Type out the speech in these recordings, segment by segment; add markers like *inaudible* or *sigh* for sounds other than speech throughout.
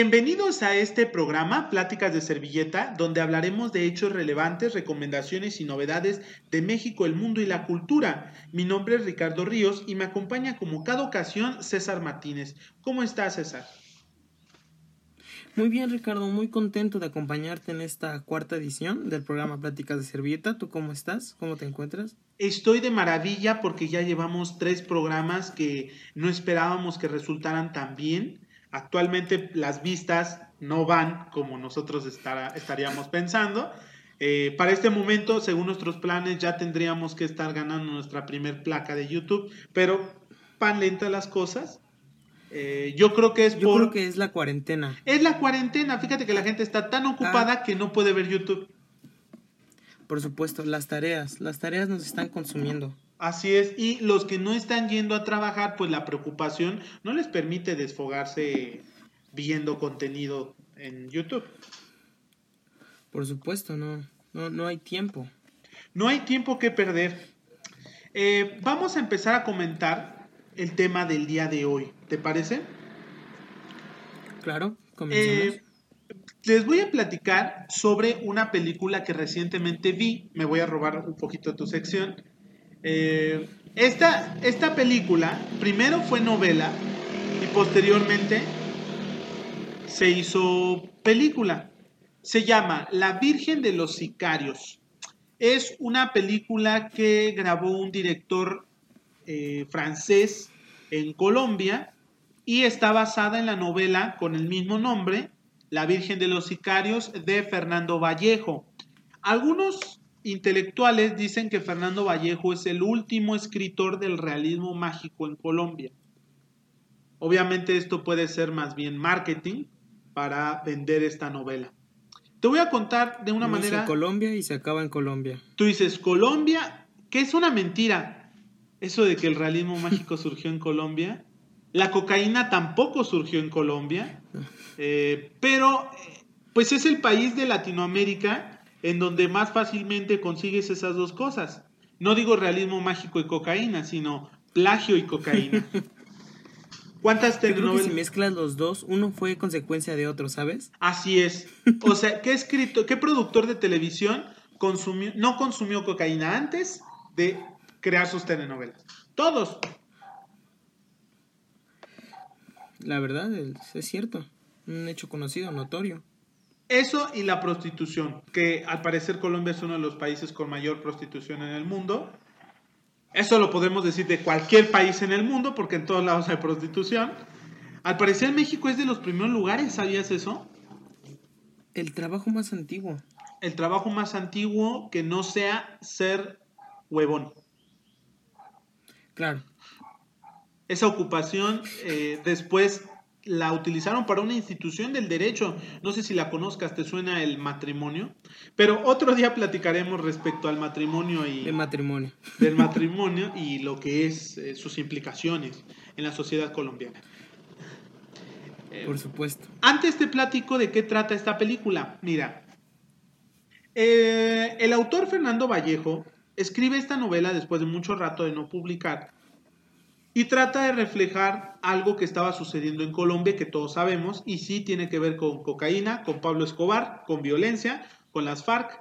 Bienvenidos a este programa, Pláticas de Servilleta, donde hablaremos de hechos relevantes, recomendaciones y novedades de México, el mundo y la cultura. Mi nombre es Ricardo Ríos y me acompaña como cada ocasión César Martínez. ¿Cómo estás, César? Muy bien, Ricardo, muy contento de acompañarte en esta cuarta edición del programa Pláticas de Servilleta. ¿Tú cómo estás? ¿Cómo te encuentras? Estoy de maravilla porque ya llevamos tres programas que no esperábamos que resultaran tan bien Actualmente las vistas no van como nosotros estaríamos pensando. Eh, para este momento, según nuestros planes, ya tendríamos que estar ganando nuestra primer placa de YouTube, pero pan lenta las cosas. Eh, yo creo que es yo creo que es la cuarentena. Es la cuarentena. Fíjate que la gente está tan ocupada ah. que no puede ver YouTube. Por supuesto, las tareas. Las tareas nos están consumiendo. Así es, y los que no están yendo a trabajar, pues la preocupación no les permite desfogarse viendo contenido en YouTube. Por supuesto, no, no, hay tiempo. No hay tiempo que perder. Eh, vamos a empezar a comentar el tema del día de hoy, ¿te parece? Claro, comencemos. Eh, les voy a platicar sobre una película que recientemente vi, me voy a robar un poquito tu sección, eh, esta, esta película primero fue novela y posteriormente se hizo película. Se llama La Virgen de los Sicarios. Es una película que grabó un director eh, francés en Colombia y está basada en la novela con el mismo nombre, La Virgen de los Sicarios, de Fernando Vallejo. Algunos Intelectuales dicen que Fernando Vallejo es el último escritor del realismo mágico en Colombia. Obviamente esto puede ser más bien marketing para vender esta novela. Te voy a contar de una manera... En Colombia y se acaba en Colombia. Tú dices, Colombia, que es una mentira. Eso de que el realismo *laughs* mágico surgió en Colombia. La cocaína tampoco surgió en Colombia. Eh, pero, pues es el país de Latinoamérica en donde más fácilmente consigues esas dos cosas. No digo realismo mágico y cocaína, sino plagio y cocaína. *laughs* ¿Cuántas telenovelas? si mezclas los dos, uno fue consecuencia de otro, ¿sabes? Así es. O sea, ¿qué escrito, qué productor de televisión consumió, no consumió cocaína antes de crear sus telenovelas? Todos. La verdad, es cierto. Un hecho conocido, notorio. Eso y la prostitución, que al parecer Colombia es uno de los países con mayor prostitución en el mundo. Eso lo podemos decir de cualquier país en el mundo, porque en todos lados hay prostitución. Al parecer México es de los primeros lugares, ¿sabías eso? El trabajo más antiguo. El trabajo más antiguo que no sea ser huevón. Claro. Esa ocupación eh, después la utilizaron para una institución del derecho. No sé si la conozcas, te suena el matrimonio. Pero otro día platicaremos respecto al matrimonio y... El matrimonio. Del matrimonio y lo que es eh, sus implicaciones en la sociedad colombiana. Por supuesto. Antes te platico de qué trata esta película. Mira, eh, el autor Fernando Vallejo escribe esta novela después de mucho rato de no publicar y trata de reflejar algo que estaba sucediendo en Colombia, que todos sabemos, y sí tiene que ver con cocaína, con Pablo Escobar, con violencia, con las FARC,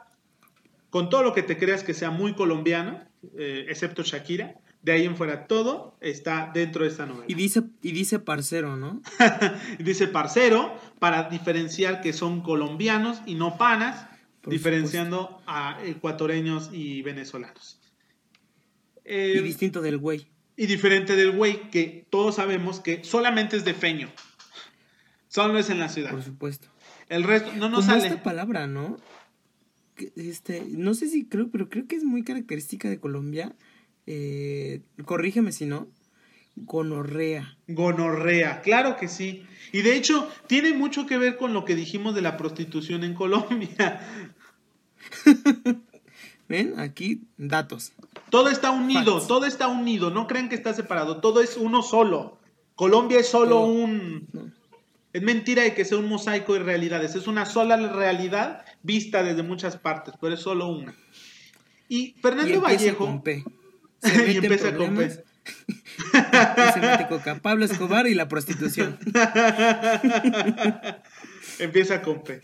con todo lo que te creas que sea muy colombiano, eh, excepto Shakira. De ahí en fuera todo está dentro de esta novela. Y dice, y dice parcero, ¿no? *laughs* dice parcero para diferenciar que son colombianos y no panas, diferenciando a ecuatorianos y venezolanos. y distinto del güey. Y diferente del güey, que todos sabemos que solamente es de feño. Solo es en la ciudad. Por supuesto. El resto no nos sale. esta palabra, ¿no? Este, no sé si creo, pero creo que es muy característica de Colombia. Eh, corrígeme si no. Gonorrea. Gonorrea, claro que sí. Y de hecho, tiene mucho que ver con lo que dijimos de la prostitución en Colombia. *laughs* Ven, aquí datos. Todo está unido, todo está unido. No crean que está separado. Todo es uno solo. Colombia es solo un. Es mentira de que sea un mosaico de realidades. Es una sola realidad vista desde muchas partes, pero es solo una. Y Fernando Vallejo. Con P. *laughs* y empieza con P. Ese *laughs* coca. Pablo Escobar y la prostitución. *laughs* Empieza con P.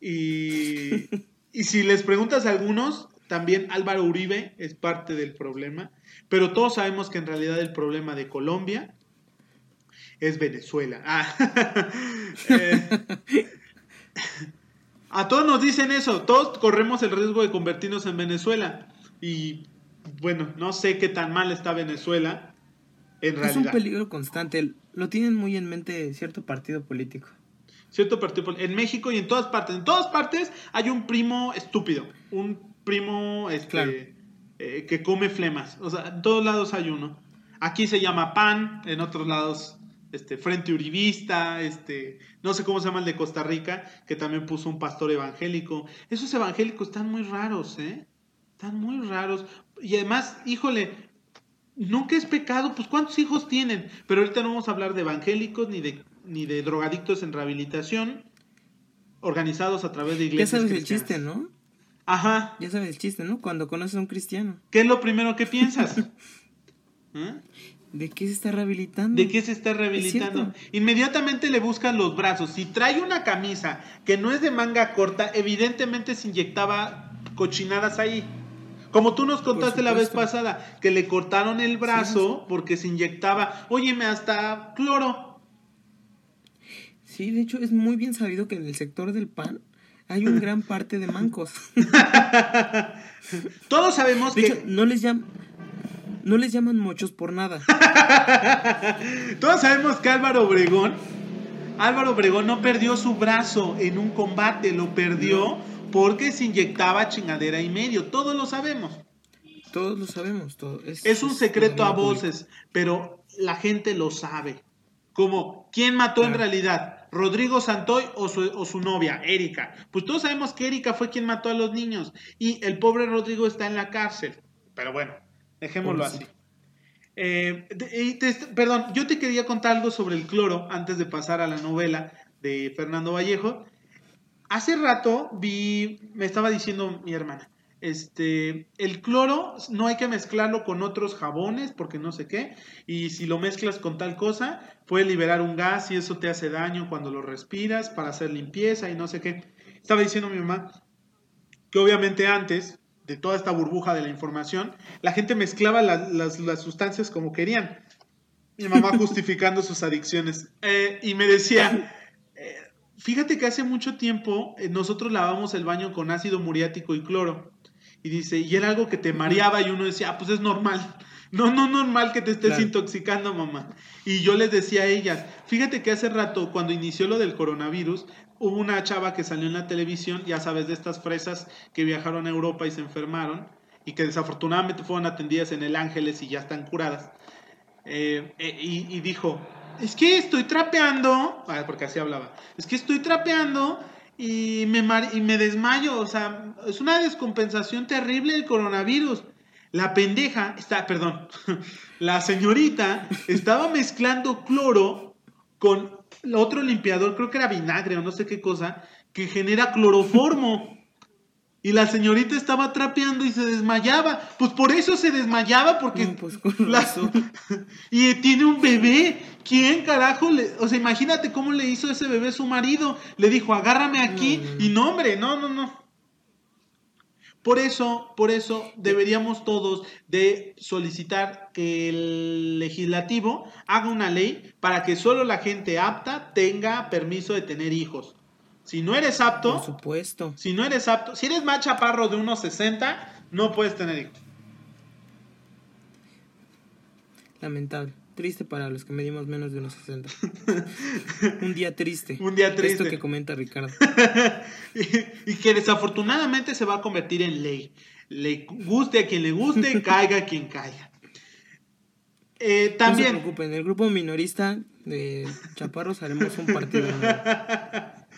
Y, y si les preguntas a algunos, también Álvaro Uribe es parte del problema. Pero todos sabemos que en realidad el problema de Colombia es Venezuela. Ah. *laughs* Eh, a todos nos dicen eso, todos corremos el riesgo de convertirnos en Venezuela. Y bueno, no sé qué tan mal está Venezuela. En realidad. Es un peligro constante. Lo tienen muy en mente cierto partido político. Cierto partido En México y en todas partes. En todas partes hay un primo estúpido. Un primo este, eh, que come flemas. O sea, en todos lados hay uno. Aquí se llama PAN, en otros lados este, Frente Uribista, este, no sé cómo se llama el de Costa Rica, que también puso un pastor evangélico. Esos evangélicos están muy raros, ¿eh? Están muy raros. Y además, híjole, nunca es pecado, pues ¿cuántos hijos tienen? Pero ahorita no vamos a hablar de evangélicos ni de, ni de drogadictos en rehabilitación, organizados a través de iglesias. Ya sabes el chiste, ¿no? Ajá. Ya sabes el chiste, ¿no? Cuando conoces a un cristiano. ¿Qué es lo primero que piensas? *laughs* ¿Eh? ¿De qué se está rehabilitando? ¿De qué se está rehabilitando? Inmediatamente le buscan los brazos. Si trae una camisa que no es de manga corta, evidentemente se inyectaba cochinadas ahí. Como tú nos contaste la vez pasada, que le cortaron el brazo porque se inyectaba, óyeme, hasta cloro. Sí, de hecho es muy bien sabido que en el sector del pan hay un gran parte de mancos. *laughs* Todos sabemos que... no les llaman no les llaman muchos por nada. *laughs* Todos sabemos que Álvaro Obregón, Álvaro Obregón no perdió su brazo en un combate, lo perdió porque se inyectaba chingadera y medio. Todos lo sabemos. Todos lo sabemos. Todo. Es, un secreto a voces, pero la gente lo sabe. Como, ¿quién mató en realidad? ¿Rodrigo Santoy o su, o su, novia, Erika? Pues todos sabemos que Erika fue quien mató a los niños y el pobre Rodrigo está en la cárcel. Pero bueno, Dejémoslo así. Eh, perdón, yo te quería contar algo sobre el cloro antes de pasar a la novela de Fernando Vallejo. Hace rato vi, me estaba diciendo mi hermana, este, el cloro no hay que mezclarlo con otros jabones porque no sé qué, y si lo mezclas con tal cosa, puede liberar un gas y eso te hace daño cuando lo respiras para hacer limpieza y no sé qué. Estaba diciendo mi mamá que obviamente antes de toda esta burbuja de la información, la gente mezclaba las, sustancias como querían. Mi mamá *laughs* justificando sus adicciones. Eh, y me decía, *laughs* eh, fíjate que hace mucho tiempo eh, nosotros lavamos el baño con ácido muriático y cloro. Y dice, y era algo que te mareaba y uno decía, ah, pues es normal. *laughs* No, no normal que te estés intoxicando, mamá. Y yo les decía a ellas, fíjate que hace rato, cuando inició lo del coronavirus, hubo una chava que salió en la televisión, ya sabes, de estas fresas que viajaron a Europa y se enfermaron y que desafortunadamente fueron atendidas en el Ángeles y ya están curadas. Eh, eh, y, dijo, es que estoy trapeando, ah, porque así hablaba, es que estoy trapeando y me, y me desmayo, o sea, es una descompensación terrible del coronavirus. La pendeja, está, perdón, *laughs* la señorita estaba mezclando cloro con otro limpiador, creo que era vinagre o no sé qué cosa, que genera cloroformo. Y la señorita estaba trapeando y se desmayaba. Pues por eso se desmayaba, porque. Pues *laughs* y tiene un bebé. ¿Quién carajo le.? O sea, imagínate cómo le hizo ese bebé su marido. Le dijo, agárrame aquí. Y no, hombre, no, no, no. Por eso, por eso deberíamos todos de solicitar que el legislativo haga una ley para que solo la gente apta tenga permiso de tener hijos. Si no eres apto, por supuesto. Si no eres apto, si eres más chaparro de unos 60, no puedes tener hijos. Lamentable. Triste para los que medimos menos de unos 60. *laughs* Un día triste. Un día triste. Esto que comenta Ricardo. *laughs* y, que desafortunadamente se va a convertir en ley. Le guste a quien le guste, *laughs* caiga a quien caiga. Eh, también. No se preocupen, el grupo minorista de Chaparros haremos un partido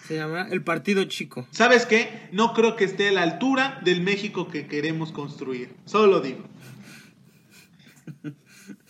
Se llamará el Partido Chico. ¿Sabes qué? No creo que esté a la altura del México que queremos construir. Solo digo.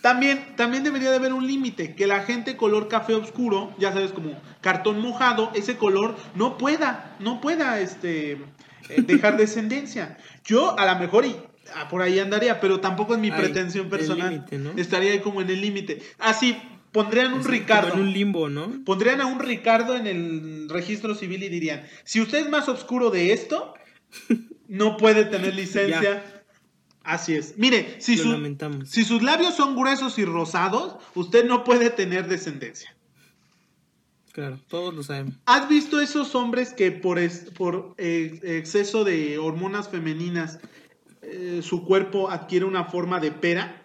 También, también debería de haber un límite, que la gente color café oscuro, ya sabes, como cartón mojado, ese color no pueda, no pueda este, eh, dejar descendencia. Yo a lo mejor, y ah, por ahí andaría, pero tampoco es mi pretensión personal. Estaría ahí como en el límite. Así, pondrían un Es Ricardo. como en un limbo, ¿no? Pondrían a un Ricardo en el registro civil y dirían, si usted es más oscuro de esto, *laughs* no puede tener licencia. Así es. Mire, si, su- si sus labios son gruesos y rosados, usted no puede tener descendencia. Claro, todos lo sabemos. ¿Has visto esos hombres que por, es- por eh, exceso de hormonas femeninas eh, su cuerpo adquiere una forma de pera?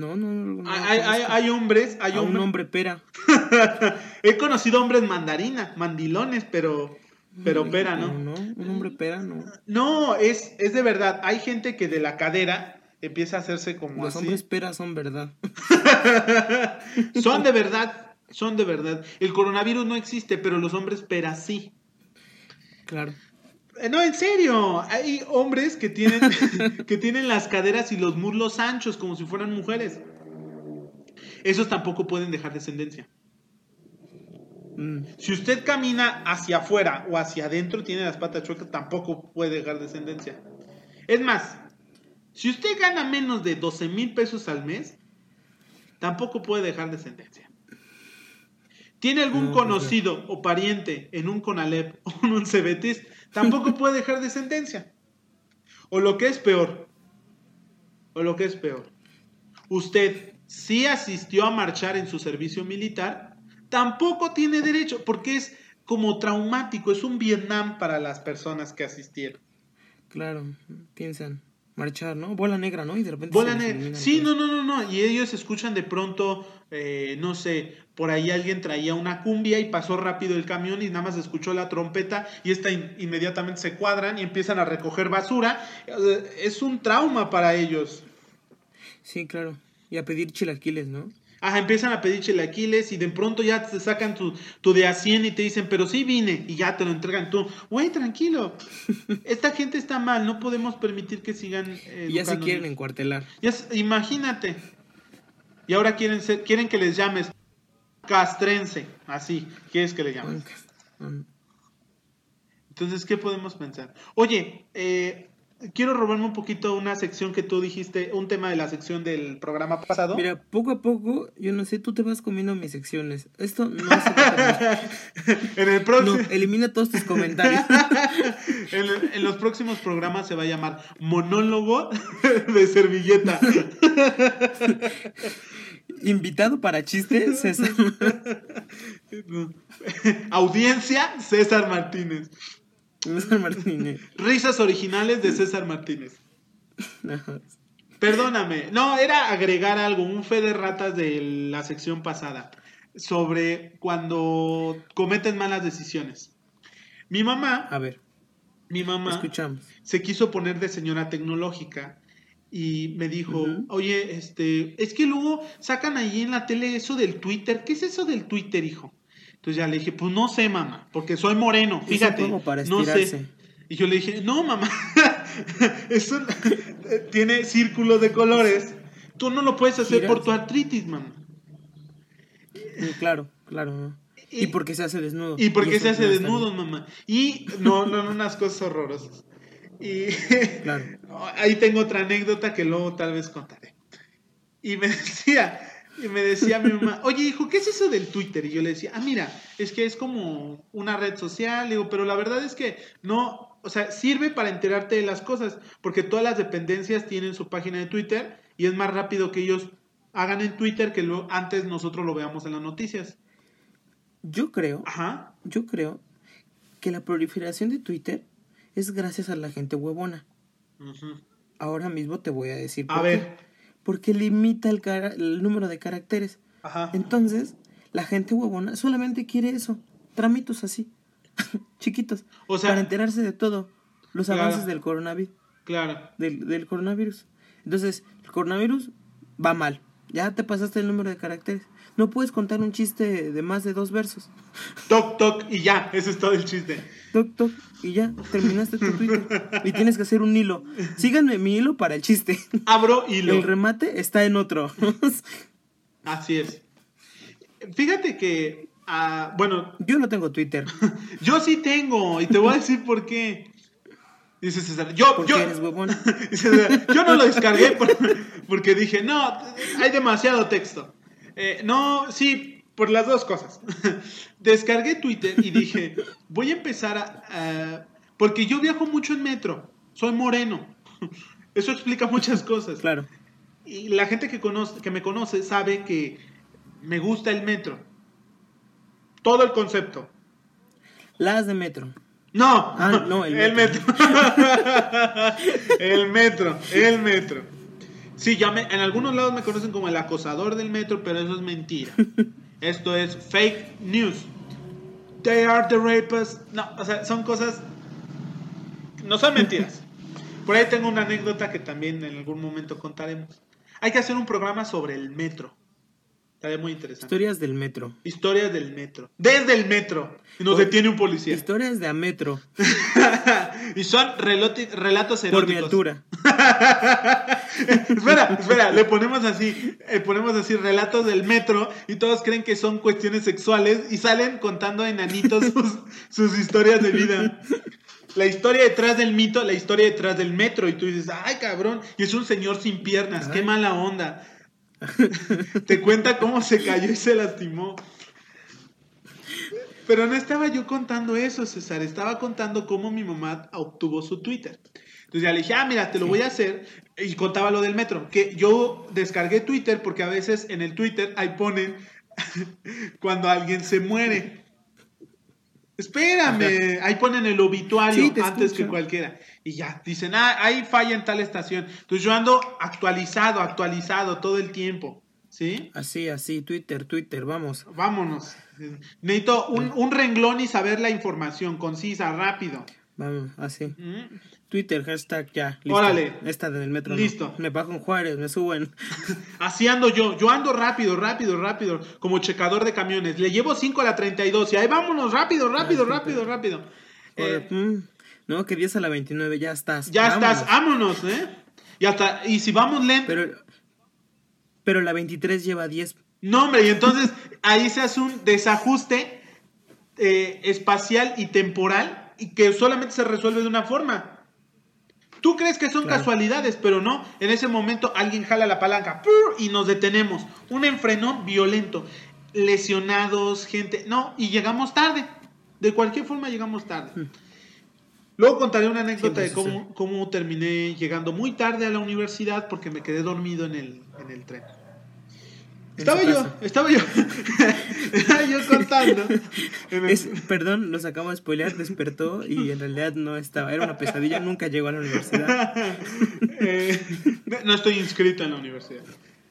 No, no, no. no hay, hay- hay hombres, hay A un hombre pera. *laughs* He conocido hombres mandarina, mandilones, pero, pero pera, ¿no? No, un hombre pera, no. No, es, es de verdad. Hay gente que de la cadera empieza a hacerse como Los así. hombres pera son verdad. *laughs* Son de verdad, son de verdad. El coronavirus no existe, pero los hombres pera sí. Claro. Eh, No, en serio. Hay hombres que tienen, *laughs* que tienen las caderas y los muslos anchos como si fueran mujeres. Esos tampoco pueden dejar descendencia. Mm, Si usted camina hacia afuera o hacia adentro, tiene las patas chuecas, tampoco puede dejar descendencia. Es más, si usted gana menos de 12 mil pesos al mes, tampoco puede dejar descendencia. ¿Tiene algún No, pues conocido o pariente en un CONALEP o en un CEBETIS? Tampoco *laughs* puede dejar descendencia. O lo que es peor, o lo que es peor, usted sí asistió a marchar en su servicio militar, tampoco tiene derecho, porque es como traumático, es un Vietnam para las personas que asistieron. claro, piensan marchar, ¿no? Bola negra, ¿no? Y de repente. Bola negra. Sí, no, no, no, no. Y ellos escuchan de pronto, eh, no sé, por ahí alguien traía una cumbia y pasó rápido el camión y nada más escuchó la trompeta y esta in- inmediatamente se cuadran y empiezan a recoger basura. Eh, Es un trauma para ellos. Sí, claro. Y a pedir chilaquiles, ¿no? Ajá, empiezan a pedir chilaquiles y de pronto ya te sacan tu, tu de a 100 y te dicen, pero sí vine, y ya te lo entregan tú. Güey, tranquilo. *laughs* Esta gente está mal, no podemos permitir que sigan. eh, Y ya se quieren encuartelar. Ya imagínate. Y ahora quieren ser, quieren que les llames castrense, así, quieres que le llames. Entonces, ¿qué podemos pensar? Oye, eh, quiero robarme un poquito una sección que tú dijiste, un tema de la sección del programa pasado. Mira, poco a poco, yo no sé, tú te vas comiendo mis secciones. Esto no se *laughs* en el No, próximo, elimina todos tus comentarios. *laughs* en, en los próximos programas se va a llamar monólogo de servilleta. *laughs* Invitado para chistes, César. *laughs* Audiencia César Martínez. César Martínez. Risas originales de César Martínez. Perdóname, no, era agregar algo, un fe de ratas de la sección pasada, sobre cuando cometen malas decisiones. Mi mamá, A ver, mi mamá escuchamos. se quiso poner de señora tecnológica y me dijo, oye, este, es que luego sacan ahí en la tele eso del Twitter, ¿qué es eso del Twitter, hijo? Entonces ya le dije, pues no sé, mamá, porque soy moreno, fíjate, juego para no sé. Y yo le dije, no, mamá, *laughs* es un- *laughs* tiene círculos de colores. Tú no lo puedes hacer por tu artritis, mamá. Claro, claro. Y- Y porque se hace desnudo. Y porque eso se hace desnudos, mamá. Y no, no, no, unas cosas horrorosas. Y. *laughs* Claro. *laughs* ahí tengo otra anécdota que luego tal vez contaré. Y me *laughs* decía, y me decía mi mamá, oye hijo, ¿qué es eso del Twitter? Y yo le decía, ah, mira, es que es como una red social, digo, pero la verdad es que no, o sea, sirve para enterarte de las cosas, porque todas las dependencias tienen su página de Twitter y es más rápido que ellos hagan en Twitter que lo, antes nosotros lo veamos en las noticias. Yo creo, Ajá. yo creo que la proliferación de Twitter es gracias a la gente huevona. Ahora mismo te voy a decir A por ver. qué. Porque limita el, cara- el número de caracteres. Ajá. Entonces, la gente huevona solamente quiere eso. Tramitos así. *laughs* Chiquitos. O sea- para enterarse de todo. Los Claro. avances del coronavirus. Claro. Del, del coronavirus. Entonces, el coronavirus va mal. Ya te pasaste el número de caracteres. No puedes contar un chiste de más de dos versos. Toc, toc, y ya, ese es todo el chiste. Toc, toc, y ya, terminaste tu Twitter. Y tienes que hacer un hilo. Síganme mi hilo para el chiste. Abro hilo. El remate está en otro. *laughs* Así es. Fíjate que, ah, bueno, Yo no tengo Twitter. *laughs* yo sí tengo, y te voy a decir por qué. Dice César, yo, ¿Por qué yo, eres *laughs* César, yo no lo descargué por- porque dije, no, hay demasiado texto. Eh, no, sí, por las dos cosas. *laughs* Descargué Twitter y dije, voy a empezar a, a- Porque yo viajo mucho en metro, soy moreno. *laughs* Eso explica muchas cosas. Claro. Y la gente que, conoce, que me conoce sabe que me gusta el metro. Todo el concepto. Las de metro. No, Ah, no, el *laughs* el metro. el metro, el metro. Sí, ya me- en algunos lados me conocen como el acosador del metro, pero eso es mentira. *laughs* Esto es fake news. They are the rapists. No, o sea, son cosas. No son mentiras. *laughs* Por ahí tengo una anécdota que también en algún momento contaremos. Hay que hacer un programa sobre el metro. Estaría muy interesante. Historias del metro. Historias del metro. Desde el metro. Y nos detiene un policía. Historias de a metro. *laughs* y son relatos Por mi eróticos. altura. Espera, espera, le ponemos así, eh, ponemos así relatos del metro y todos creen que son cuestiones sexuales y salen contando enanitos *laughs* sus, sus historias de vida. La historia detrás del mito, la historia detrás del metro y tú dices, ay cabrón, y es un señor sin piernas, qué mala onda. Te cuenta cómo se cayó y se lastimó. Pero no estaba yo contando eso, César. Estaba contando cómo mi mamá obtuvo su Twitter. Entonces ya le dije, ah, mira, te lo Sí. voy a hacer. Y contaba lo del metro. Que yo descargué Twitter porque a veces en el Twitter ahí ponen *laughs* cuando alguien se muere. Espérame, ahí ponen el obituario Sí, antes que cualquiera. Y ya, dicen, ah, ahí falla en tal estación. Entonces yo ando actualizado, actualizado todo el tiempo. ¿Sí? Así, así. Twitter, Twitter, vamos. Vámonos. Necesito un, un renglón y saber la información concisa, rápido. Vamos, así. ¿Mm? Twitter, hashtag ya. Listo. Órale. Esta del metro. no. Listo. Me bajo en Juárez, me suben. *laughs* Así ando yo. Yo ando rápido, rápido, rápido. Como checador de camiones. Le llevo 5 a la 32 y ahí vámonos, rápido, rápido, Ay, rápido, rápido. Eh, Mm, No, que 10 a la 29, ya estás. ya Vámonos. estás, vámonos, ¿eh? Y hasta, y si vamos lento. Pero, pero la 23 lleva 10. No, hombre, y entonces ahí se hace un desajuste eh, espacial y temporal y que solamente se resuelve de una forma. Tú crees que son Claro. casualidades, pero no. En ese momento alguien jala la palanca ¡pur! y nos detenemos. Un enfrenón violento. Lesionados, gente. No, y llegamos tarde. De cualquier forma llegamos tarde. Hmm. Luego contaré una anécdota de cómo, cómo terminé llegando muy tarde a la universidad porque me quedé dormido en el, en el tren. Estaba yo, estaba yo. Estaba yo contando. Es, perdón, los acabo de spoilear, despertó y en realidad no estaba. Era una pesadilla, nunca llegó a la universidad. *laughs* Eh, no estoy inscrito en la universidad.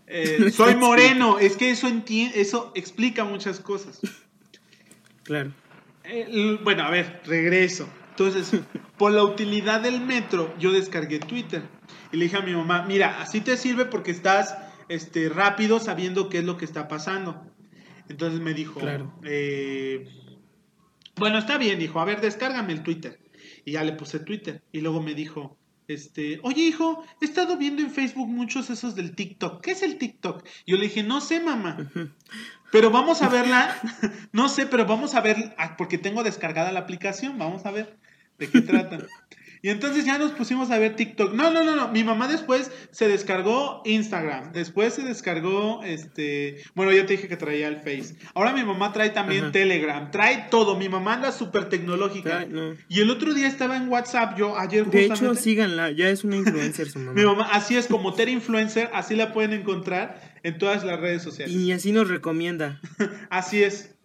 Eh, *laughs* soy moreno, es que eso eso explica muchas cosas. Claro. Eh, bueno, a ver, regreso. Entonces, por la utilidad del metro, yo descargué Twitter y le dije a mi mamá, mira, así te sirve porque estás este, rápido sabiendo qué es lo que está pasando. Entonces me dijo, Claro. eh, bueno, está bien, dijo, a ver, descárgame el Twitter. Y ya le puse Twitter. Y luego me dijo, este, oye hijo, he estado viendo en Facebook muchos esos del TikTok. ¿Qué es el TikTok? Yo le dije, no sé, mamá. Pero vamos a verla. *laughs* No sé, pero vamos a ver, ah, porque tengo descargada la aplicación. Vamos a ver de qué trata. *laughs* Y entonces ya nos pusimos a ver TikTok. No, no, no, no. Mi mamá después se descargó Instagram. Después se descargó, este... Bueno, ya te dije que traía el Face. Ahora mi mamá trae también Ajá. Telegram. Trae todo. Mi mamá anda súper tecnológica. Trae- no. Y el otro día estaba en WhatsApp. Yo ayer De hecho, justamente... síganla, ya es una influencer su mamá. Mi mamá, así es como Ter Influencer. Así la pueden encontrar en todas las redes sociales. Y así nos recomienda. *laughs* Así es.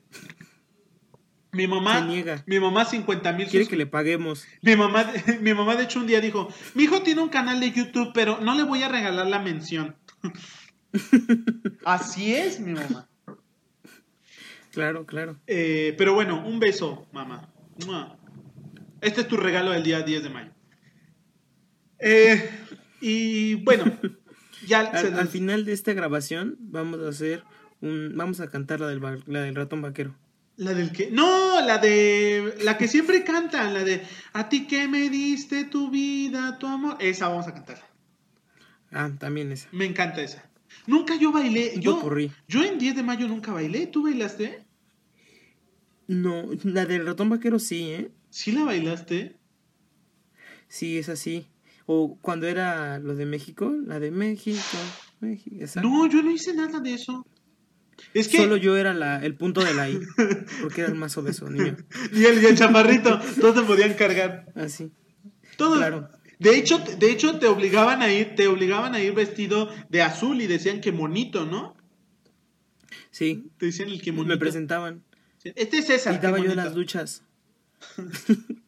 Mi mamá, Se niega. mi mamá 50 mil Quiere que le paguemos. mi mamá, *laughs* mi mamá de hecho un día dijo, mi hijo tiene un canal de YouTube, pero no le voy a regalar la mención. *laughs* Así es, mi mamá. Claro, claro. Eh, pero bueno, un beso, mamá. Este es tu regalo del día 10 de mayo. Eh, y bueno, *laughs* ya Al, nos- al final de esta grabación vamos a hacer un... Vamos a cantar la del, va- la del ratón vaquero. La del que. No, la de. La que siempre cantan, la de. A ti que me diste tu vida, tu amor. Esa vamos a cantar. Ah, también esa. Me encanta esa. Nunca yo bailé. Yo, yo en 10 de mayo nunca bailé. ¿Tú bailaste? No, la del ratón vaquero sí, ¿eh? ¿Sí la bailaste? Sí, es así. O cuando era lo de México, la de México, México. esa. No, yo no hice nada de eso. Es que. Solo yo era la, el punto de la I. Porque era el más obeso, niño. *laughs* y, el, y el chaparrito, todos se podían cargar. Así. Todos. Claro. De hecho, de hecho, te obligaban a ir, te obligaban a ir vestido de azul y decían que monito, ¿no? Sí. Te decían el que monito. Me presentaban. Este es César. Y daba yo en las duchas. *laughs*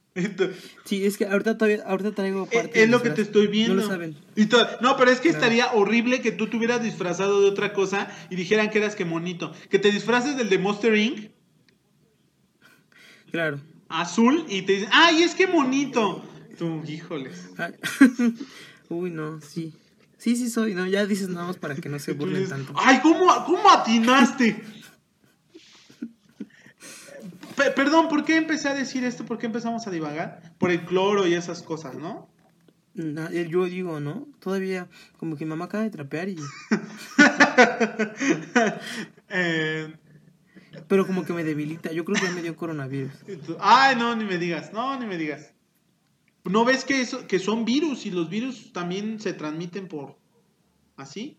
Sí, es que ahorita todavía, ahorita traigo Es, parte es lo que te estoy viendo. No lo saben. Y no, pero es que Claro. estaría horrible que tú te hubieras disfrazado de otra cosa y dijeran que eras que monito. Que te disfraces del de Monster Inc. Claro. azul y te dicen, ¡ay, es que monito! Tú, híjoles. *laughs* Ay. Uy, no, sí. Sí, sí soy, no, ya dices nada más para que no se burlen tanto. ¡Ay, cómo, cómo atinaste! Pe- perdón, ¿por qué empecé a decir esto? ¿Por qué empezamos a divagar? Por el cloro y esas cosas, ¿no? Eh, Yo digo, ¿no? Todavía, como que mi mamá acaba de trapear y... *laughs* Eh, Pero como que me debilita. Yo creo que ya me dio coronavirus. *laughs* Ay, no, ni me digas, no, ni me digas. ¿No ves que, eso, que son virus y los virus también se transmiten por... así?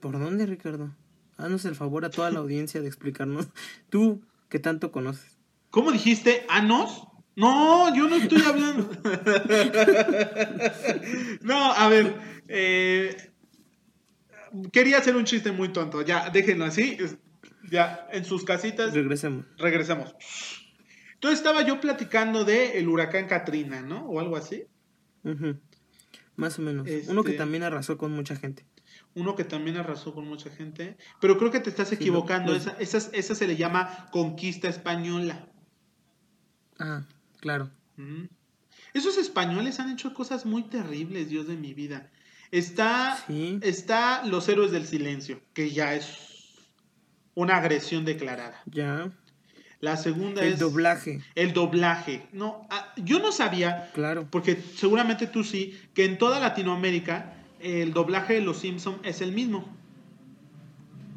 ¿Por dónde, Ricardo? Haznos el favor a toda la audiencia de explicarnos. *laughs* Tú, que tanto conoces. ¿Cómo dijiste? ¿Anos? No, yo no estoy hablando. *laughs* no, a ver. eh, quería hacer un chiste muy tonto. Ya, déjenlo así. Ya, en sus casitas. Regresemos. Regresemos. Entonces estaba yo platicando de el huracán Katrina, ¿no? O algo así. Más o menos. Uno que Este- también arrasó con mucha gente. Uno que también arrasó con mucha gente. Pero creo que te estás equivocando. Esa, esa- esa se le llama conquista española. Ah, claro. Esos españoles han hecho cosas muy terribles, Dios de mi vida. Está, Sí. está Los Héroes del Silencio, que ya es una agresión declarada. Ya. La segunda El es doblaje. el doblaje. No, ah, yo no sabía, Claro. porque seguramente tú sí, que en toda Latinoamérica el doblaje de Los Simpson es el mismo.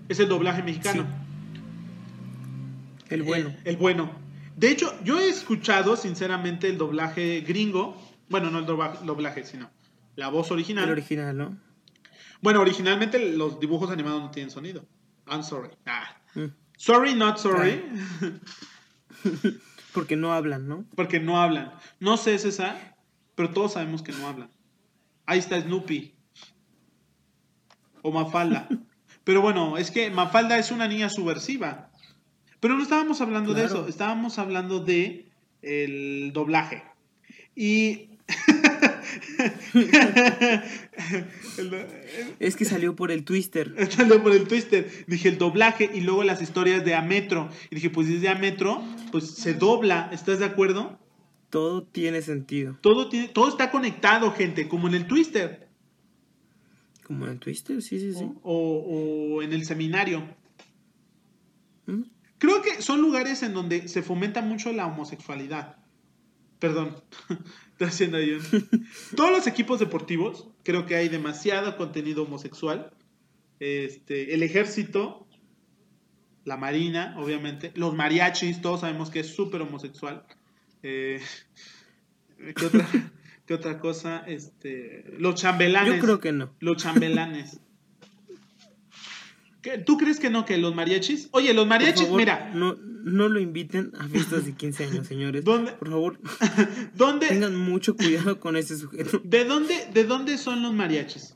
Es el doblaje mexicano. El bueno. El, el bueno. De hecho, yo he escuchado sinceramente el doblaje gringo. Bueno, no el dobla- doblaje, sino la voz original. El original, ¿no? Bueno, originalmente los dibujos animados no tienen sonido. I'm sorry. Ah. Mm. Sorry, not sorry. *laughs* Porque no hablan, ¿no? Porque no hablan. No sé, César, pero todos sabemos que no hablan. Ahí está Snoopy. O Mafalda. Pero bueno, es que Mafalda es una niña subversiva. Pero no estábamos hablando de eso, estábamos hablando de el doblaje. Y *laughs* Es que salió por el twister. *laughs* Salió por el twister. Dije el doblaje y luego las historias de Ametro. Y dije, pues si es de Ametro, pues se dobla. ¿Estás de acuerdo? Todo tiene sentido. Todo, tiene, todo está conectado, gente, como en el twister. Como en el twister, sí, sí, sí. O, o en el seminario. ¿Mm? Creo que son lugares en donde se fomenta mucho la homosexualidad. Perdón, *laughs* estoy haciendo ahí *laughs* Todos los equipos deportivos, creo que hay demasiado contenido homosexual. Este, el ejército, la marina, obviamente, los mariachis, todos sabemos que es súper homosexual. Eh, *laughs* ¿qué, otra, qué otra cosa? Este, los chambelanes. Yo creo que no. Los chambelanes. *laughs* ¿Qué? ¿Tú crees que no? Que los mariachis. Oye, los mariachis, favor, mira, No, no lo inviten a fiestas de 15 años, señores. ¿Dónde? Por favor, *laughs* ¿dónde, tengan mucho cuidado con ese sujeto. ¿de, dónde, ¿de dónde son los mariachis?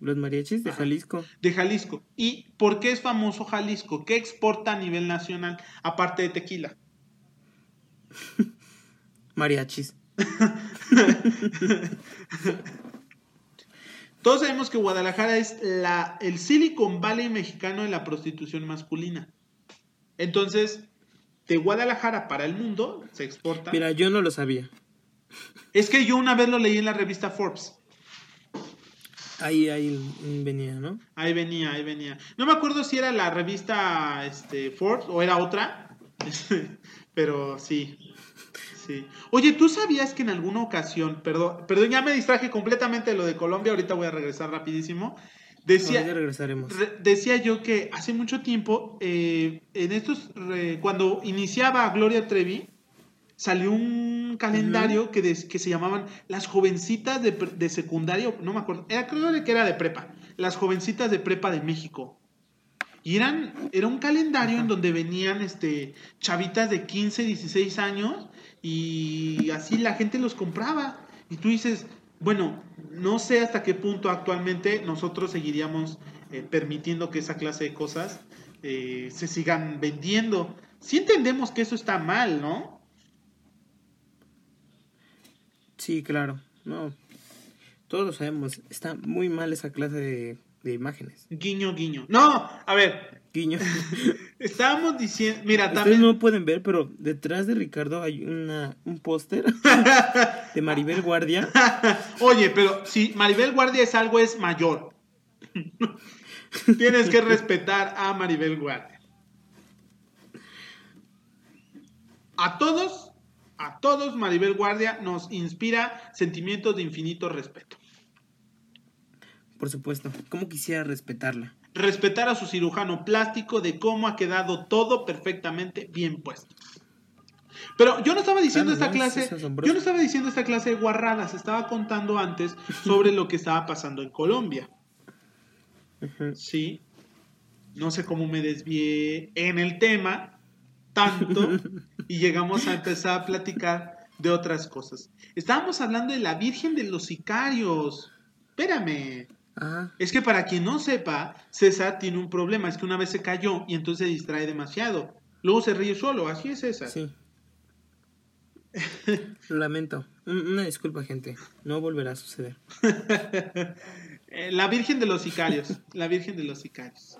Los mariachis de Ajá. Jalisco. De Jalisco. ¿Y por qué es famoso Jalisco? ¿Qué exporta a nivel nacional aparte de tequila? *laughs* Mariachis. *laughs* Todos sabemos que Guadalajara es la, el Silicon Valley mexicano de la prostitución masculina. Entonces, de Guadalajara para el mundo se exporta. Mira, yo no lo sabía. Es que yo una vez lo leí en la revista Forbes. Ahí, ahí venía, ¿no? Ahí venía, ahí venía. No me acuerdo si era la revista este, Forbes o era otra. *laughs* Pero sí. Sí. Oye, ¿tú sabías que en alguna ocasión, perdón, perdón, ya me distraje completamente de lo de Colombia, ahorita voy a regresar rapidísimo. Decía, regresaremos. Re- decía yo que hace mucho tiempo, eh, en estos, cuando iniciaba Gloria Trevi, salió un calendario que, des- que se llamaban las jovencitas de, de secundario, no me acuerdo, era, creo que era de prepa, las jovencitas de prepa de México. Y eran, era un calendario en donde venían este, chavitas de 15, 16 años y así la gente los compraba. Y tú dices, bueno, no sé hasta qué punto actualmente nosotros seguiríamos eh, permitiendo que esa clase de cosas eh, se sigan vendiendo. Sí entendemos que eso está mal, ¿no? Sí, claro. No. Todos lo sabemos. Está muy mal esa clase de, de imágenes. Guiño, guiño. No, a ver, Guiño. *laughs* estábamos diciendo, mira, Ustedes también... no pueden ver, pero detrás de Ricardo hay una, un póster *laughs* de Maribel Guardia. *laughs* Oye, pero si Maribel Guardia es algo, es mayor. Tienes que respetar a Maribel Guardia. A todos, a todos Maribel Guardia nos inspira sentimientos de infinito respeto. Por supuesto. ¿Cómo quisiera respetarla? Respetar a su cirujano plástico de cómo ha quedado todo perfectamente bien puesto. Pero yo no estaba diciendo esta clase, yo no estaba diciendo esta clase de guarradas, estaba contando antes sobre lo que estaba pasando en Colombia. Sí. No sé cómo me desvié en el tema tanto *laughs* y llegamos a empezar a platicar de otras cosas. Estábamos hablando de la Virgen de los Sicarios. Espérame. Ah, Es que para quien no sepa, César tiene un problema. Es que una vez se cayó y entonces se distrae demasiado. Luego se ríe solo. Así es César. sí. Lo lamento. Un- Una disculpa, gente. No volverá a suceder. *laughs* Eh, La Virgen de los Sicarios. La Virgen de los Sicarios.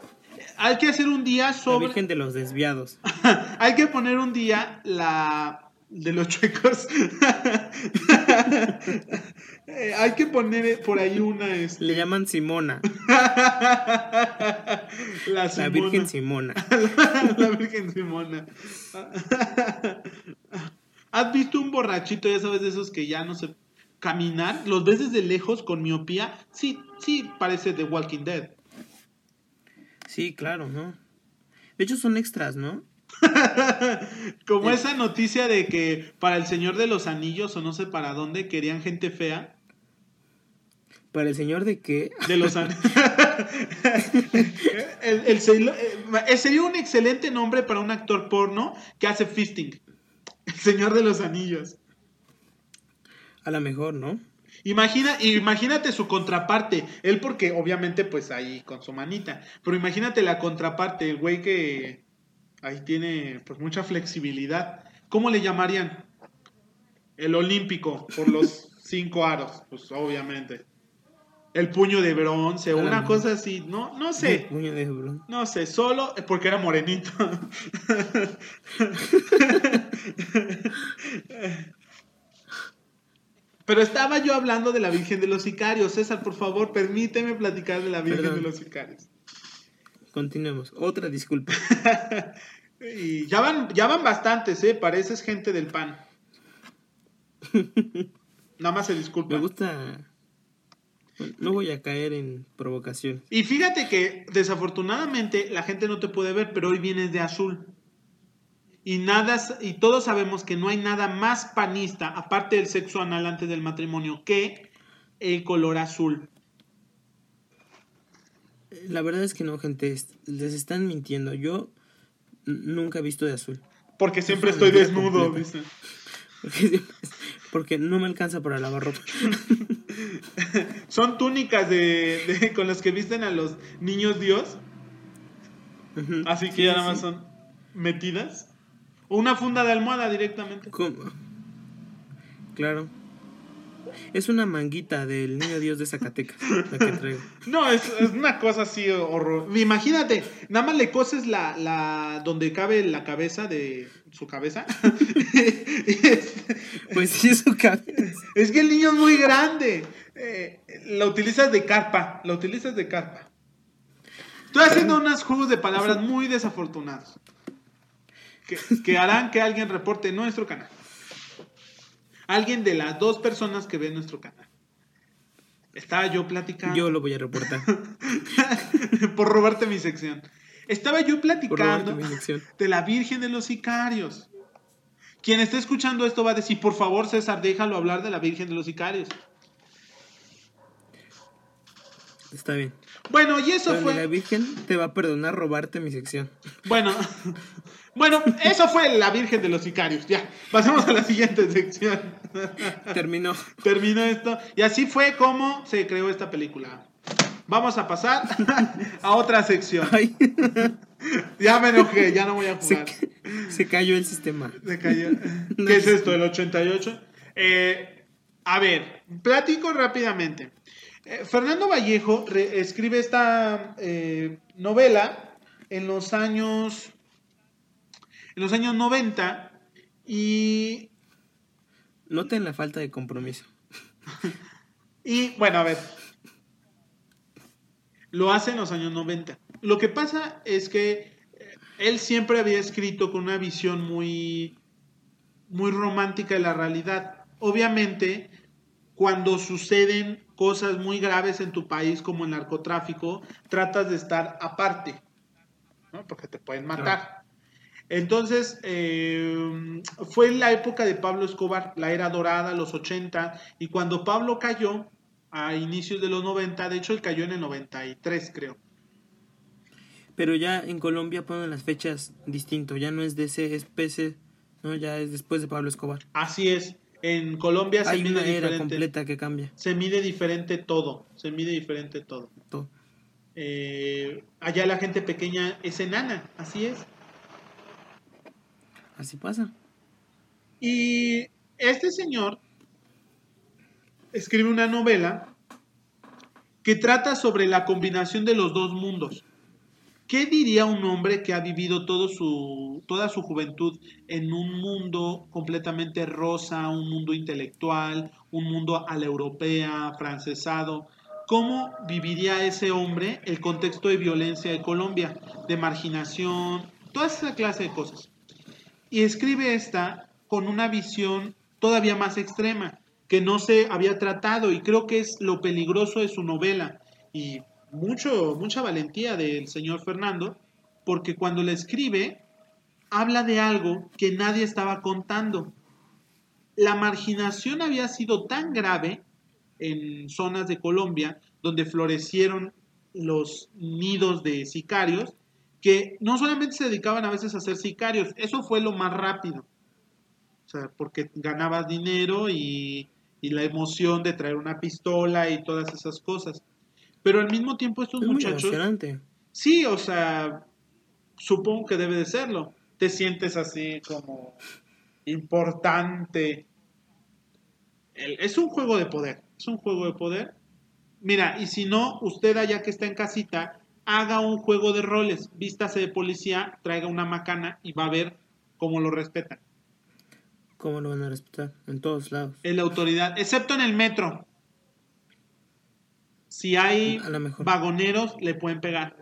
Hay que hacer un día La sobre... Virgen de los Desviados. *laughs* Hay que poner un día la de los chuecos. Eh, *laughs* Hay que poner por ahí una este, Le llaman Simona. *laughs* la, La Simona. Virgen Simona. la Virgen Simona. *laughs* ¿Has visto un borrachito, ya sabes, de esos que ya no se caminar? ¿Los ves desde lejos con miopía? Sí, sí, parece The Walking Dead. Sí, claro, ¿no? De hecho, son extras, ¿no? *laughs* Como esa noticia de que para el Señor de los Anillos o no sé para dónde querían gente fea. Para el señor de qué. De los an- *laughs* *laughs* el, eh, sería un excelente nombre para un actor porno que hace fisting. El Señor de los Anillos. A lo mejor, ¿no? Imagina, imagínate su contraparte. Él porque obviamente pues ahí con su manita. Pero imagínate la contraparte, el güey que ahí tiene pues mucha flexibilidad. ¿Cómo le llamarían? El olímpico por los *laughs* cinco aros, pues obviamente. El puño de bronce, una cosa así. No, no El sé. puño de Hebrón. No sé, solo porque era morenito. *laughs* Pero estaba yo hablando de la Virgen de los Sicarios. César, por favor, permíteme platicar de la Virgen Perdón. de los Sicarios. Continuemos. Otra disculpa. *laughs* Y ya van, ya van bastantes, ¿eh? Pareces gente del pan. *laughs* Nada más se disculpa. Me gusta. No voy a caer en provocación. Y fíjate que desafortunadamente la gente no te puede ver, pero hoy vienes de azul. Y nada, y todos sabemos que no hay nada más panista, aparte del sexo anal antes del matrimonio, que el color azul. La verdad es que no, gente. es- Les están mintiendo. Yo nunca he visto de azul. Porque siempre estoy desnudo, dice. Porque, porque no me alcanza para lavar ropa. *laughs* Son túnicas de, de- con las que visten a los niños Dios, así que Sí, ya nada más sí. son metidas. O una funda de almohada directamente. ¿Cómo? Claro. Es una manguita del niño Dios de Zacatecas. La que traigo. No, es, es una cosa así horror. Imagínate, nada más le coses la, la donde cabe la cabeza de su cabeza. *laughs* Pues sí, eso cabeza. es que el niño es muy grande. Eh, la utilizas de carpa, la utilizas de carpa. Estoy haciendo unos juegos de palabras muy desafortunados. Que, que harán que alguien reporte nuestro canal. Alguien de las dos personas que ven nuestro canal. Estaba yo platicando. Yo lo voy a reportar. *laughs* por robarte mi sección. Estaba yo platicando de la Virgen de los Sicarios. Quien esté escuchando esto va a decir, por favor, César, déjalo hablar de la Virgen de los Sicarios. Está bien. Bueno, y eso fue... La Virgen te va a perdonar robarte mi sección. Bueno, *laughs* bueno, eso fue la Virgen de los Sicarios. Ya, pasemos a la siguiente sección. Terminó. Terminó esto. Y así fue como se creó esta película. Vamos a pasar a otra sección. Ay, *laughs* Ya me enojé, ya no voy a jugar. se cayó el sistema. Se cayó. *laughs* No, ¿Qué es esto, el 88? Eh, a ver, platico rápidamente. Eh, Fernando Vallejo escribe esta eh, novela en los años en los años 90 y, Noten la falta de compromiso. y bueno, a ver. Lo hace en los años 90. Lo que pasa es que eh, él siempre había escrito con una visión muy muy romántica de la realidad. Obviamente, cuando suceden cosas muy graves en tu país como el narcotráfico, tratas de estar aparte, ¿no? porque te pueden matar. Entonces, eh, fue la época de Pablo Escobar, la era dorada, los 80, y cuando Pablo cayó, a inicios de los 90, de hecho él cayó en el 93, creo. Pero ya en Colombia ponen las fechas distinto. Ya no es de ese especie, no, ya es después de Pablo Escobar. Así es, en Colombia se mide una era diferente. completa que cambia. Se mide diferente todo, se mide diferente todo. Todo. Eh, allá la gente pequeña es enana, así es. Así pasa. Y este señor escribe una novela que trata sobre la combinación de los dos mundos. ¿Qué diría un hombre que ha vivido todo su, toda su juventud en un mundo completamente rosa, un mundo intelectual, un mundo a la europea, francesado? ¿Cómo viviría ese hombre el contexto de violencia de Colombia, de marginación, toda esa clase de cosas? y escribe esta con una visión todavía más extrema que no se había tratado y creo que es lo peligroso de su novela y mucho mucha valentía del señor Fernando porque cuando la escribe habla de algo que nadie estaba contando. La marginación había sido tan grave en zonas de Colombia donde florecieron los nidos de sicarios que no solamente se dedicaban a veces a ser sicarios, eso fue lo más rápido. O sea, porque ganabas dinero y, y la emoción de traer una pistola y todas esas cosas. Pero al mismo tiempo estos Es muy muchachos... emocionante. Sí, o sea, supongo que debe de serlo. Te sientes así como importante. El- es un juego de poder, es un juego de poder. Mira, y si no, usted allá que está en casita, haga un juego de roles, vístase de policía, traiga una macana y va a ver cómo lo respetan. ¿Cómo lo van a respetar? En todos lados. Es la autoridad, excepto en el metro. Si hay vagoneros, le pueden pegar.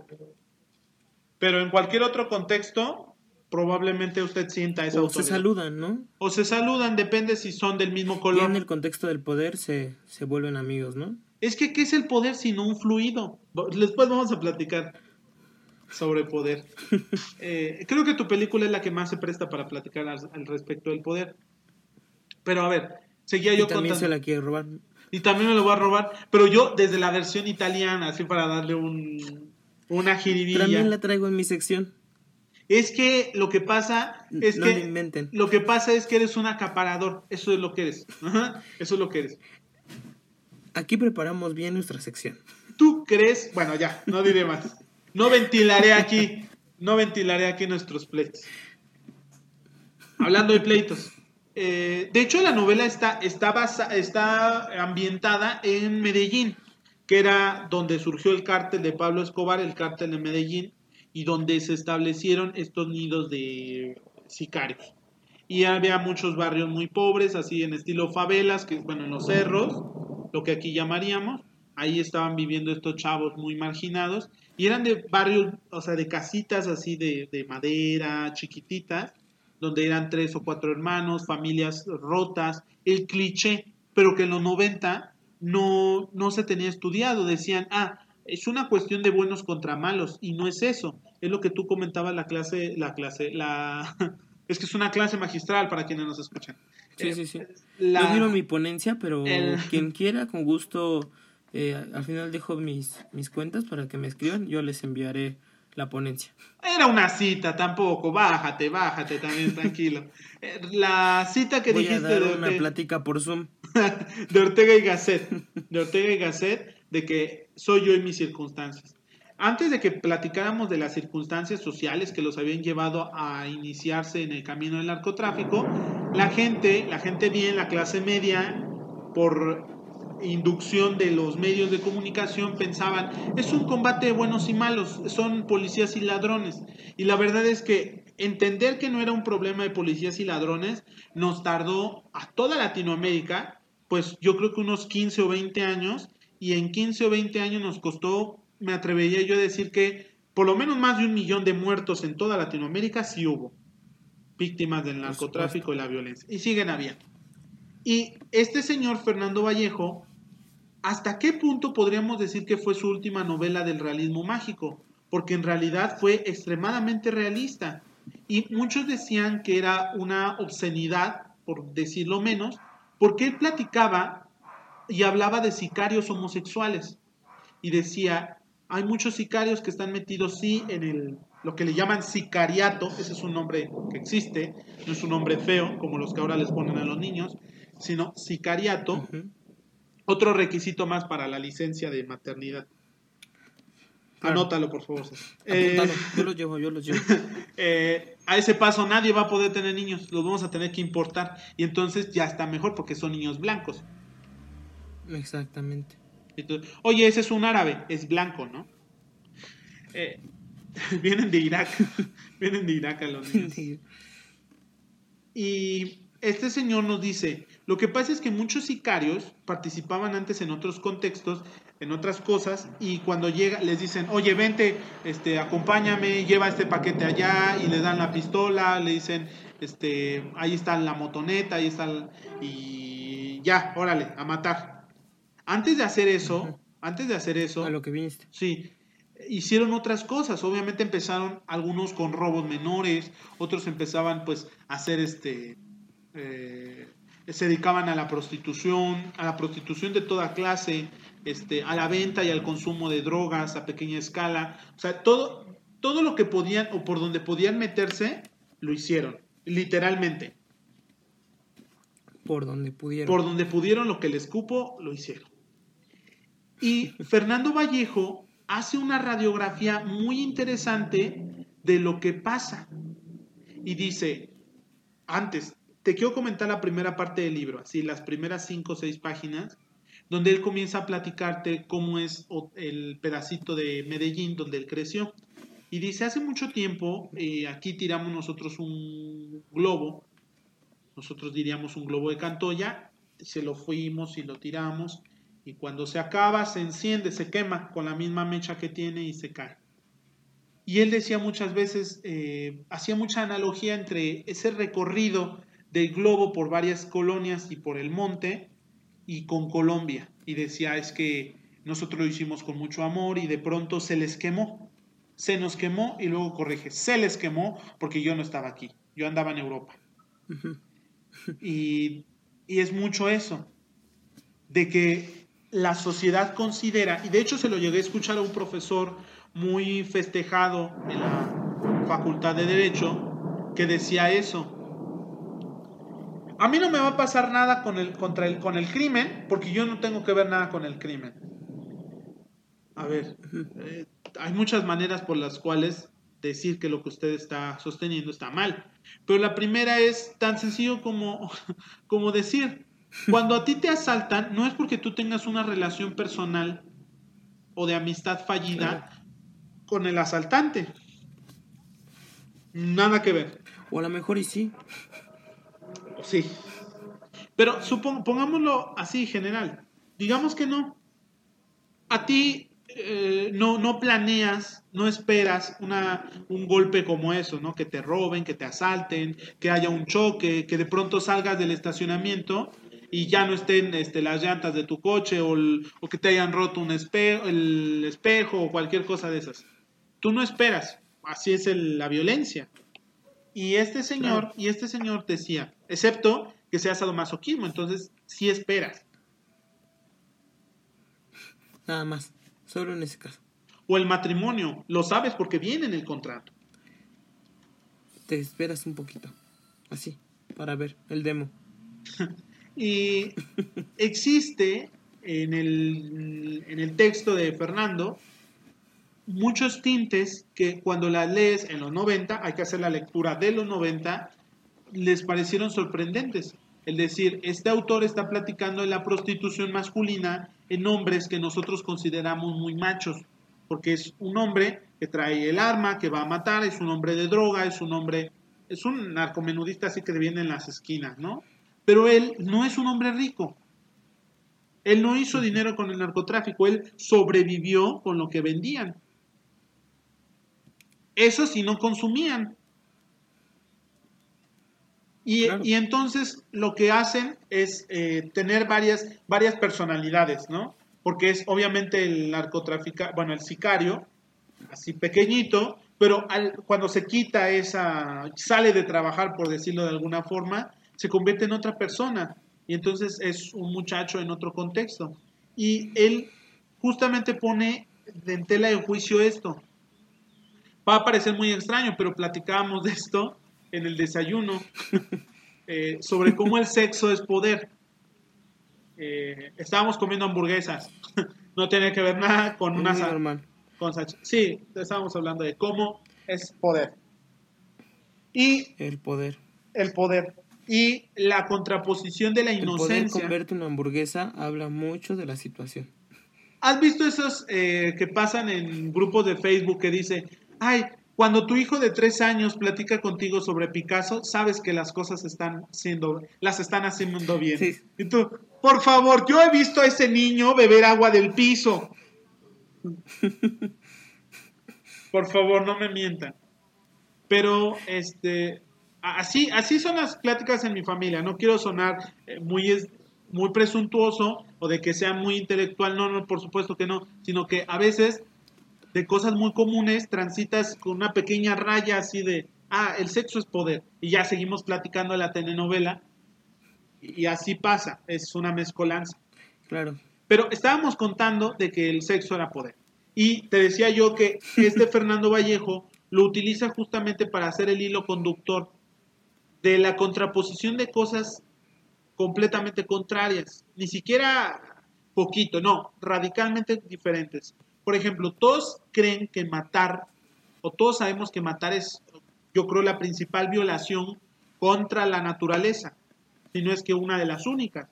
Pero en cualquier otro contexto, probablemente usted sienta esa O se saludan, ¿no? o se saludan, depende si son del mismo Y color. en el contexto del poder se, se vuelven amigos, ¿no? Es que, ¿qué es el poder sino un fluido? Después vamos a platicar sobre poder. *laughs* Eh, creo que tu película es la que más se presta para platicar al, al respecto del poder. Pero a ver, seguía yo y también contando. se la quiere robar. Y también me lo voy a robar, pero yo desde la versión italiana, así para darle un, una jiribilla. También la traigo en mi sección. Es que lo que pasa es no que lo inventen. lo que pasa es que eres un acaparador, eso es lo que eres. Ajá, Eso es lo que eres. Aquí preparamos bien nuestra sección. ¿Tú crees? Bueno, ya, no diré más. No ventilaré aquí, no ventilaré aquí nuestros pleitos. Hablando de pleitos. Eh, de hecho, la novela está, está, basa- está ambientada en Medellín, que era donde surgió el cártel de Pablo Escobar, el cártel de Medellín, y donde se establecieron estos nidos de sicarios. Y había muchos barrios muy pobres, así en estilo favelas, que bueno, en los cerros, lo que aquí llamaríamos. Ahí estaban viviendo estos chavos muy marginados. Y eran de barrios, o sea, de casitas así de, de madera, chiquititas, donde eran tres o cuatro hermanos, familias rotas, el cliché, pero que en los 90 no, no se tenía estudiado. Decían, ah, es una cuestión de buenos contra malos, y no es eso. Es lo que tú comentabas la clase, la clase, la, *laughs* Es que es una clase magistral para quienes nos escuchan. Sí, Eh, sí, sí. la- Yo miro mi ponencia, pero el- *laughs* quien quiera, con gusto, eh, al final dejo mis, mis cuentas para que me escriban. Yo les enviaré la ponencia. Era una cita, tampoco. Bájate, bájate también, tranquilo. *laughs* Eh, La cita que Voy a dijiste dar de, una plática por Zoom. *laughs* de Ortega y Gasset. De Ortega y Gasset, de que soy yo y mis circunstancias. Antes de que platicáramos de las circunstancias sociales que los habían llevado a iniciarse en el camino del narcotráfico, la gente, la gente bien, la clase media, por inducción de los medios de comunicación pensaban, es un combate de buenos y malos, son policías y ladrones. Y la verdad es que entender que no era un problema de policías y ladrones nos tardó a toda Latinoamérica, pues yo creo que unos 15 o 20 años, y en 15 o 20 años nos costó, me atrevería yo a decir que por lo menos más de un millón de muertos en toda Latinoamérica sí hubo víctimas del narcotráfico y la violencia. Y siguen habiendo. Y este señor Fernando Vallejo, ¿hasta qué punto podríamos decir que fue su última novela del realismo mágico? Porque en realidad fue extremadamente realista. Y muchos decían que era una obscenidad, por decirlo menos, porque él platicaba y hablaba de sicarios homosexuales. Y decía, hay muchos sicarios que están metidos, sí, en el, lo que le llaman sicariato, ese es un nombre que existe, no es un nombre feo, como los que ahora les ponen a los niños, sino sicariato. Otro requisito más para la licencia de maternidad. Claro. Anótalo, por favor. Eh. Yo los llevo, yo los llevo. *laughs* eh, a ese paso nadie va a poder tener niños, los vamos a tener que importar. Y entonces ya está mejor porque son niños blancos. Exactamente. Entonces, Oye, ese es un árabe, es blanco, ¿no? Eh, *laughs* vienen de Irak, *laughs* vienen de Irak a los niños. Y este señor nos dice, lo que pasa es que muchos sicarios participaban antes en otros contextos, en otras cosas, y cuando llega les dicen, oye, vente, este, acompáñame, lleva este paquete allá, y le dan la pistola, le dicen, este, ahí está la motoneta, ahí está, el- y ya, órale, a matar. Antes de hacer eso, antes de hacer eso, A lo que viniste. Sí, hicieron otras cosas. Obviamente empezaron algunos con robos menores, otros empezaban pues a hacer este, eh, se dedicaban a la prostitución, a la prostitución de toda clase, este, a la venta y al consumo de drogas a pequeña escala. O sea, todo, todo lo que podían o por donde podían meterse, lo hicieron, literalmente. Por donde pudieron. Por donde pudieron lo que les cupo, lo hicieron. Y Fernando Vallejo hace una radiografía muy interesante de lo que pasa. Y dice, antes, quiero comentar la primera parte del libro, así las primeras cinco o seis páginas, donde él comienza a platicarte cómo es el pedacito de Medellín donde él creció. Y dice, hace mucho tiempo, eh, aquí tiramos nosotros un globo, nosotros diríamos un globo de Cantoya, se lo fuimos y lo tiramos, y cuando se acaba, se enciende, se quema con la misma mecha que tiene y se cae. Y él decía muchas veces, eh, hacía mucha analogía entre ese recorrido del globo por varias colonias y por el monte y con Colombia. Y decía, es que nosotros lo hicimos con mucho amor y de pronto se les quemó. Se nos quemó y luego corrige, se les quemó porque yo no estaba aquí, yo andaba en Europa. Y, y es mucho eso, de que la sociedad considera, y de hecho se lo llegué a escuchar a un profesor muy festejado en la Facultad de Derecho, que decía eso. A mí no me va a pasar nada con el, contra el, con el crimen, porque yo no tengo que ver nada con el crimen. A ver, eh, hay muchas maneras por las cuales decir que lo que usted está sosteniendo está mal. Pero la primera es tan sencillo como, *laughs* como decir, cuando a ti te asaltan, no es porque tú tengas una relación personal o de amistad fallida con el asaltante. Nada que ver. O a lo mejor y sí. Sí. Pero supong- pongámoslo así, general. Digamos que no. A ti eh, no, no planeas, no esperas una, un golpe como eso, ¿no? Que te roben, que te asalten, que haya un choque, que de pronto salgas del estacionamiento y ya no estén este, las llantas de tu coche o que te hayan roto un espejo, el espejo o cualquier cosa de esas. Tú no esperas. Así es el- la violencia. Y este señor, y este señor decía, excepto que sea sadomasoquismo, entonces sí esperas. Nada más, solo en ese caso. O el matrimonio, lo sabes porque viene en el contrato. Te esperas un poquito, así, para ver el demo. *laughs* y existe en el, en el texto de Fernando muchos tintes que cuando las lees en los 90, hay que hacer la lectura de los 90, les parecieron sorprendentes. Es decir, este autor está platicando de la prostitución masculina en hombres que nosotros consideramos muy machos, porque es un hombre que trae el arma, que va a matar, es un hombre de droga, es un hombre, es un narcomenudista así que viene en las esquinas, ¿no? Pero él no es un hombre rico. Él no hizo dinero con el narcotráfico, él sobrevivió con lo que vendían. Eso sí no consumían. Y, entonces lo que hacen es eh, tener varias, varias personalidades, ¿no? Porque es obviamente el narcotraficante, bueno, el sicario, así pequeñito, pero cuando se quita esa, sale de trabajar, por decirlo de alguna forma, se convierte en otra persona. Y entonces es un muchacho en otro contexto. Y él justamente pone en tela de juicio esto. Va a parecer muy extraño, pero platicábamos de esto en el desayuno, *laughs* eh, sobre cómo el sexo es poder. Eh, estábamos comiendo hamburguesas, *laughs* no tiene que ver nada con una... Con, sí, estábamos hablando de cómo es poder. Y... El poder. El poder. Y la contraposición de la inocencia. El poder convertir una hamburguesa habla mucho de la situación. ¿Has visto esos eh, que pasan en grupos de Facebook que dice, ay, cuando tu hijo de tres años platica contigo sobre Picasso, sabes que las cosas están siendo, las están haciendo bien. Y tú, por favor, yo he visto a ese niño beber agua del piso. *laughs* por favor, no me mientan. Pero, este, así, así son las pláticas en mi familia. No quiero sonar eh, muy, muy presuntuoso o de que sea muy intelectual. No, no, por supuesto que no. Sino que a veces de cosas muy comunes, transitas con una pequeña raya así de, ah, el sexo es poder. Y ya seguimos platicando de la telenovela. Y así pasa, es una mezcolanza. Claro. Pero estábamos contando de que el sexo era poder. Y te decía yo que este *laughs* Fernando Vallejo lo utiliza justamente para hacer el hilo conductor de la contraposición de cosas completamente contrarias. Ni siquiera poquito, no, radicalmente diferentes. Por ejemplo, todos creen que matar, o todos sabemos que matar es, yo creo, la principal violación contra la naturaleza, si no es que una de las únicas.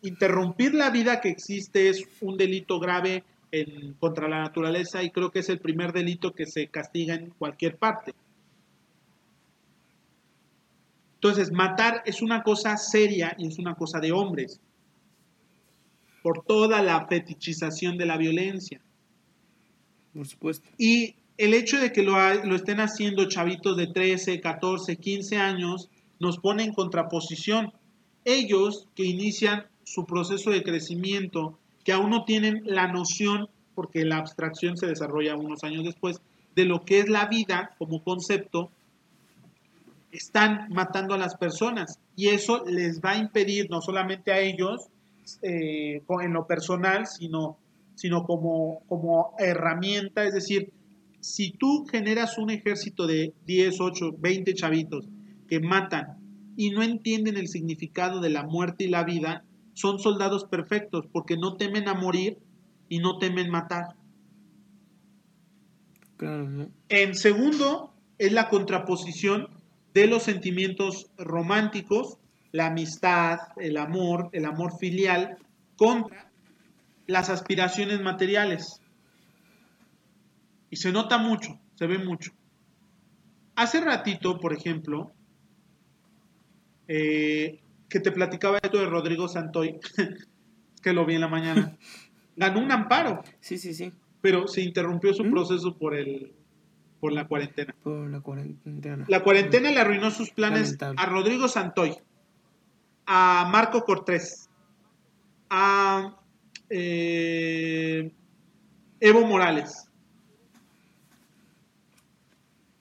Interrumpir la vida que existe es un delito grave en, contra la naturaleza y creo que es el primer delito que se castiga en cualquier parte. Entonces, matar es una cosa seria y es una cosa de hombres por toda la fetichización de la violencia. Por supuesto. Y el hecho de que lo, lo, estén haciendo chavitos de 13, 14, 15 años nos pone en contraposición. Ellos que inician su proceso de crecimiento, que aún no tienen la noción, porque la abstracción se desarrolla unos años después, de lo que es la vida como concepto, están matando a las personas. Y eso les va a impedir no solamente a ellos, eh, en lo personal, sino, sino como, como herramienta. Es decir, si tú generas un ejército de 10, 8, 20 chavitos que matan y no entienden el significado de la muerte y la vida, son soldados perfectos porque no temen a morir y no temen matar. En segundo, es la contraposición de los sentimientos románticos la amistad, el amor, el amor filial, contra las aspiraciones materiales. Y se nota mucho, se ve mucho. Hace ratito, por ejemplo, eh, que te platicaba esto de Rodrigo Santoy, *laughs* que lo vi en la mañana, *laughs* ganó un amparo. Sí, sí, sí. Pero se interrumpió su ¿Mm? proceso por el por la cuarentena. Por la cuarentena. La cuarentena le arruinó sus planes a Rodrigo Santoy a Marco Cortés, a eh, Evo Morales.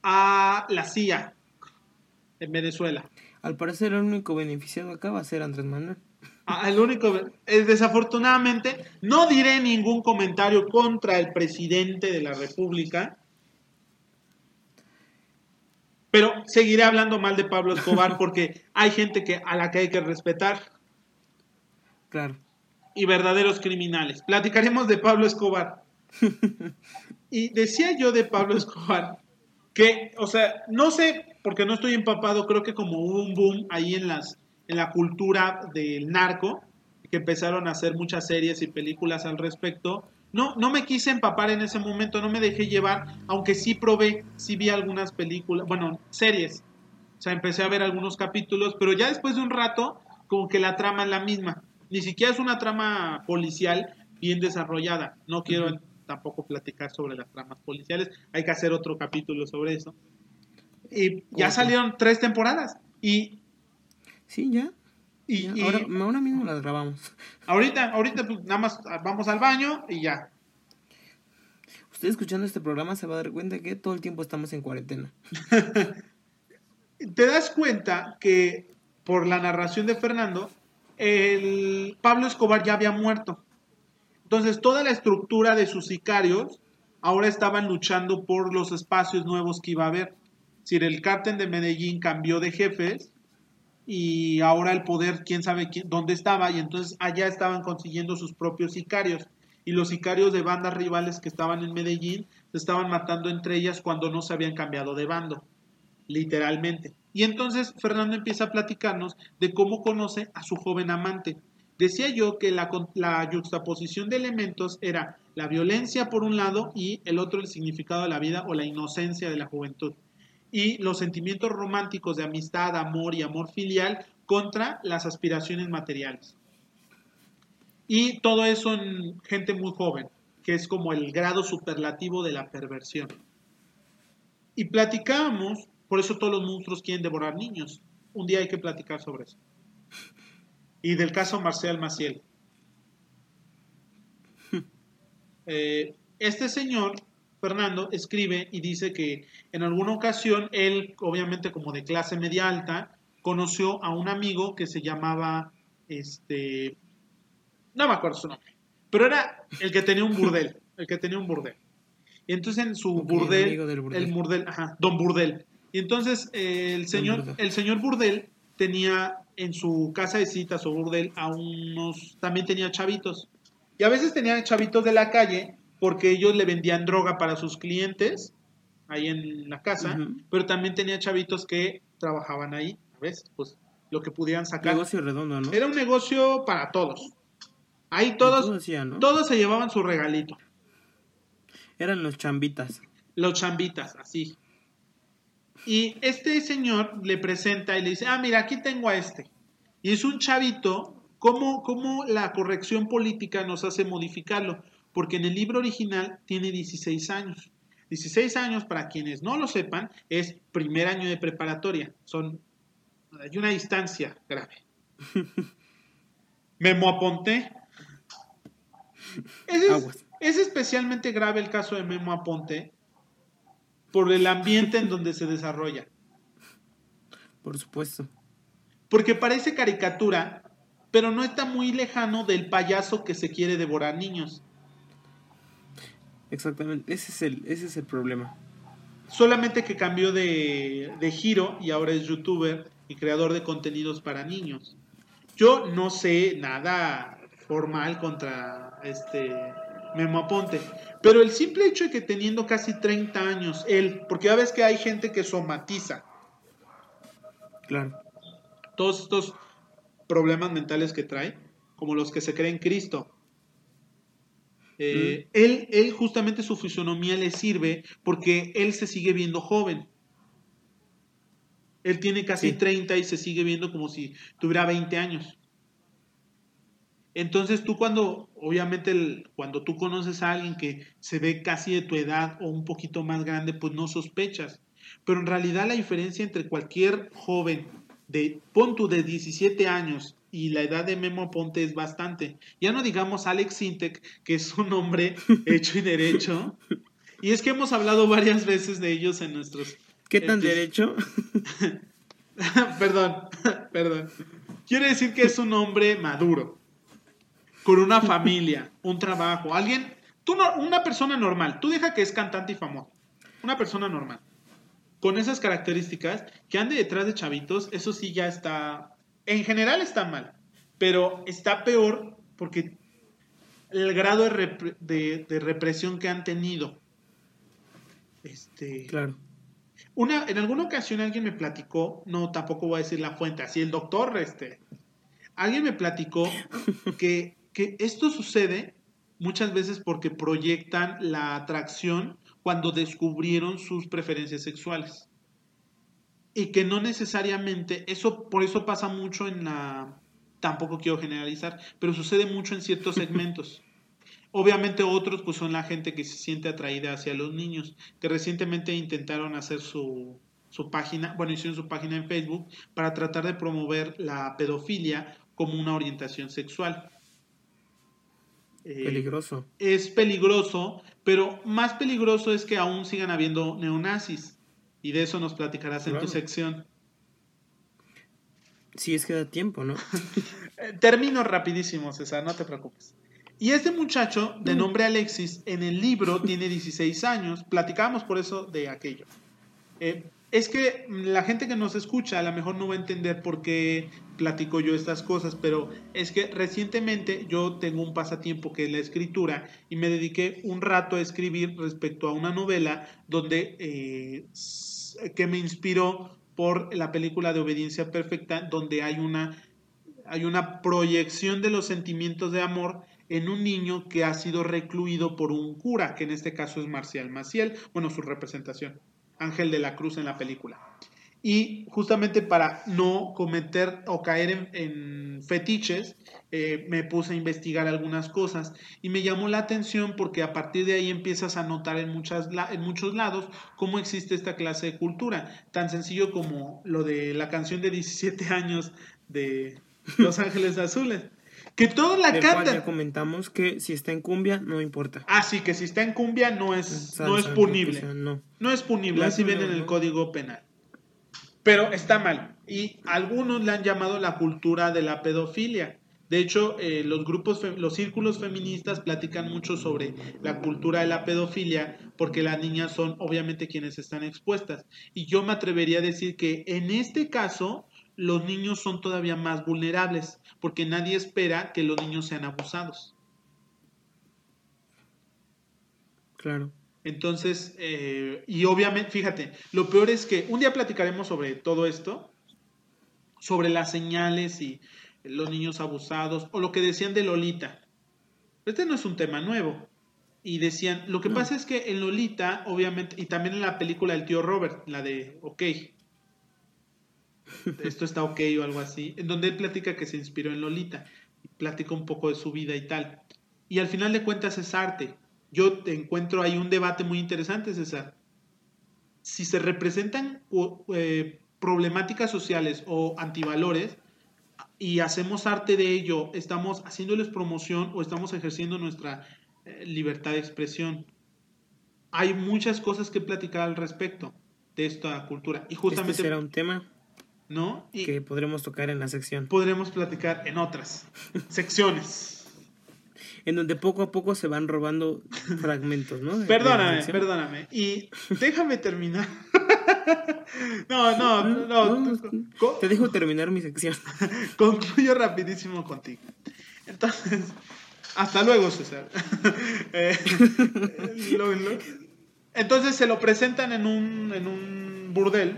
a la CIA en Venezuela. Al parecer el único beneficiado acá va a ser Andrés Manuel. Ah, el único, eh, desafortunadamente, no diré ningún comentario contra el presidente de la República, pero seguiré hablando mal de Pablo Escobar *laughs* porque hay gente que, a la que hay que respetar. Claro. Y verdaderos criminales. Platicaremos de Pablo Escobar. *laughs* y decía yo de Pablo Escobar que, o sea, no sé, porque no estoy empapado, creo que como hubo un boom ahí en las en la cultura del narco, que empezaron a hacer muchas series y películas al respecto. No, no me quise empapar en ese momento, no me dejé llevar, aunque sí probé, sí vi algunas películas, bueno, series. O sea, empecé a ver algunos capítulos, pero ya después de un rato, como que la trama es la misma. Ni siquiera es una trama policial bien desarrollada. No quiero tampoco platicar sobre las tramas policiales, hay que hacer otro capítulo sobre eso. Y ya salieron tres temporadas. Y Sí, ya. Y, Ahora, mismo las grabamos. *laughs* Ahorita, ahorita pues nada más vamos al baño y ya. Usted escuchando este programa se va a dar cuenta que todo el tiempo estamos en cuarentena. *laughs* Te das cuenta que por la narración de Fernando, el Pablo Escobar ya había muerto. Entonces toda la estructura de sus sicarios ahora estaban luchando por los espacios nuevos que iba a haber. Si el cártel de Medellín cambió de jefes, y ahora el poder, quién sabe quién, dónde estaba, y entonces allá estaban consiguiendo sus propios sicarios. Y los sicarios de bandas rivales que estaban en Medellín se estaban matando entre ellas cuando no se habían cambiado de bando, literalmente. Y entonces Fernando empieza a platicarnos de cómo conoce a su joven amante. Decía yo que la, la juxtaposición de elementos era la violencia por un lado y el otro el significado de la vida o la inocencia de la juventud y los sentimientos románticos de amistad, amor y amor filial contra las aspiraciones materiales. Y todo eso en gente muy joven, que es como el grado superlativo de la perversión. Y platicábamos, por eso todos los monstruos quieren devorar niños. Un día hay que platicar sobre eso. Y del caso Marcel Maciel. *laughs* Eh, este señor Fernando escribe y dice que en alguna ocasión él, obviamente como de clase media alta, conoció a un amigo que se llamaba, este, no me acuerdo su nombre, pero era el que tenía un burdel, *laughs* el que tenía un burdel. Y entonces en su burdel, el burdel, ajá, don burdel. Y entonces eh, el señor, el señor burdel tenía en su casa de citas o burdel a unos, también tenía chavitos. Y a veces tenía chavitos de la calle porque ellos le vendían droga para sus clientes ahí en la casa, pero también tenía chavitos que trabajaban ahí, a veces, pues lo que pudieran sacar. Negocio redondo, ¿no? Era un negocio para todos. Ahí todos, todos se llevaban su regalito. Eran los chambitas. Los chambitas, así. Y este señor le presenta y le dice, ah, mira, aquí tengo a este. Y es un chavito, ¿cómo, cómo la corrección política nos hace modificarlo? Porque en el libro original tiene 16 años. 16 años, para quienes no lo sepan, es primer año de preparatoria. Son, hay una distancia grave. *laughs* Memo Aponte. Es, es especialmente grave el caso de Memo Aponte por el ambiente en donde se desarrolla. Por supuesto. Porque parece caricatura, pero no está muy lejano del payaso que se quiere devorar niños. Exactamente, ese es el, ese es el problema. Solamente que cambió de, de giro y ahora es youtuber y creador de contenidos para niños. Yo no sé nada formal contra este Memo Aponte, pero el simple hecho de que teniendo casi 30 años él, porque ya ves que hay gente que somatiza. Claro. Todos estos problemas mentales que trae, como los que se creen Cristo, eh, él, él justamente su fisonomía le sirve porque él se sigue viendo joven. Él tiene casi 30 y se sigue viendo como si tuviera 20 años. Entonces tú cuando, obviamente, cuando tú conoces a alguien que se ve casi de tu edad o un poquito más grande, pues no sospechas. Pero en realidad la diferencia entre cualquier joven de, pon de 17 años y la edad de Memo Ponte es bastante. Ya no digamos Alex Sintek, que es un hombre *laughs* hecho y derecho. Y es que hemos hablado varias veces de ellos en nuestros ¿Qué tan derecho? *laughs* perdón, *laughs* perdón. Quiere decir que es un hombre maduro, con una familia, un trabajo, alguien, tú no, una persona normal. Tú deja que es cantante y famoso. Una persona normal. Con esas características, que ande detrás de chavitos, eso sí ya está, en general está mal, pero está peor porque el grado de, de represión que han tenido. Este, claro. Una, en alguna ocasión alguien me platicó, no, tampoco voy a decir la fuente, así el doctor, este, alguien me platicó *laughs* que, que esto sucede muchas veces porque proyectan la atracción cuando descubrieron sus preferencias sexuales. Y que no necesariamente, eso, por eso pasa mucho en la, tampoco quiero generalizar, pero sucede mucho en ciertos *laughs* segmentos. Obviamente otros pues son la gente que se siente atraída hacia los niños, que recientemente intentaron hacer su, página, bueno, hicieron su página en Facebook para tratar de promover la pedofilia como una orientación sexual. Eh, peligroso. Es peligroso, pero más peligroso es que aún sigan habiendo neonazis. Y de eso nos platicarás en tu sección. Sí, es que da tiempo, ¿no? *laughs* Termino rapidísimo, César, no te preocupes. Y este muchacho, de mm. nombre Alexis, en el libro tiene 16 años. Platicábamos por eso de aquello. Eh, es que la gente que nos escucha a lo mejor no va a entender por qué platico yo estas cosas, pero es que recientemente yo tengo un pasatiempo que es la escritura y me dediqué un rato a escribir respecto a una novela donde eh, que me inspiró por la película de Obediencia Perfecta, donde hay una, hay una proyección de los sentimientos de amor en un niño que ha sido recluido por un cura, que en este caso es Marcial Maciel, bueno, su representación, Ángel de la Cruz en la película. Y justamente para no cometer o caer en, fetiches, eh, me puse a investigar algunas cosas y me llamó la atención porque a partir de ahí empiezas a notar en, muchas, en muchos lados cómo existe esta clase de cultura. Tan sencillo como lo de la canción de 17 años de Los Ángeles Azules. Que toda la canta. Ya comentamos que si está en cumbia, no importa. Ah, sí, que si está en cumbia no es, no es punible. no. no. es punible, así viene en el Código Penal. Pero está mal. Y algunos le han llamado la cultura de la pedofilia. De hecho, eh, los grupos, los círculos feministas platican mucho sobre la cultura de la pedofilia porque las niñas son obviamente quienes están expuestas. Y yo me atrevería a decir que en este caso los niños son todavía más vulnerables, porque nadie espera que los niños sean abusados. Claro. Entonces, eh, y obviamente, fíjate, lo peor es que un día platicaremos sobre todo esto, sobre las señales y los niños abusados, o lo que decían de Lolita. Este no es un tema nuevo. Y decían, lo que pasa es que en Lolita, obviamente, y también en la película del tío Robert, la de OK, *laughs* esto está ok o algo así, en donde él platica que se inspiró en Lolita, y platica un poco de su vida y tal. Y al final de cuentas es arte. Yo te encuentro ahí un debate muy interesante, César. Si se representan eh, problemáticas sociales o antivalores y hacemos arte de ello, estamos haciéndoles promoción o estamos ejerciendo nuestra eh, libertad de expresión. Hay muchas cosas que platicar al respecto de esta cultura. Y este justamente... Este será un tema ¿no? Y que podremos tocar en la sección. Podremos platicar en otras secciones. *laughs* En donde poco a poco se van robando fragmentos, ¿no? perdóname, perdóname. Y déjame terminar. *laughs* no, no, no. te dejo terminar mi sección. *laughs* Concluyo rapidísimo contigo. Entonces, hasta luego, César. Eh, entonces se lo presentan en un, en un burdel.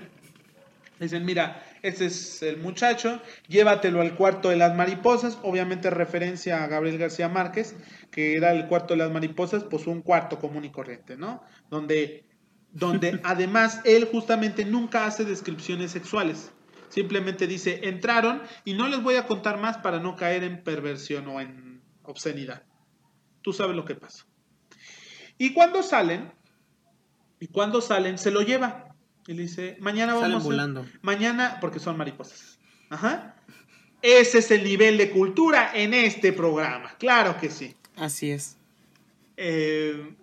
Dicen, mira, ese es el muchacho, llévatelo al cuarto de las mariposas, obviamente referencia a Gabriel García Márquez, que era el cuarto de las mariposas, pues un cuarto común y corriente, ¿no? Donde, donde *laughs* además él justamente nunca hace descripciones sexuales, simplemente dice, entraron y no les voy a contar más para no caer en perversión o en obscenidad. Tú sabes lo que pasa. Y cuando salen, y cuando salen, se lo lleva. Y le dice, mañana vamos volando. Mañana, porque son mariposas. Ajá. Ese es el nivel de cultura en este programa. Claro que sí. Así es. Eh,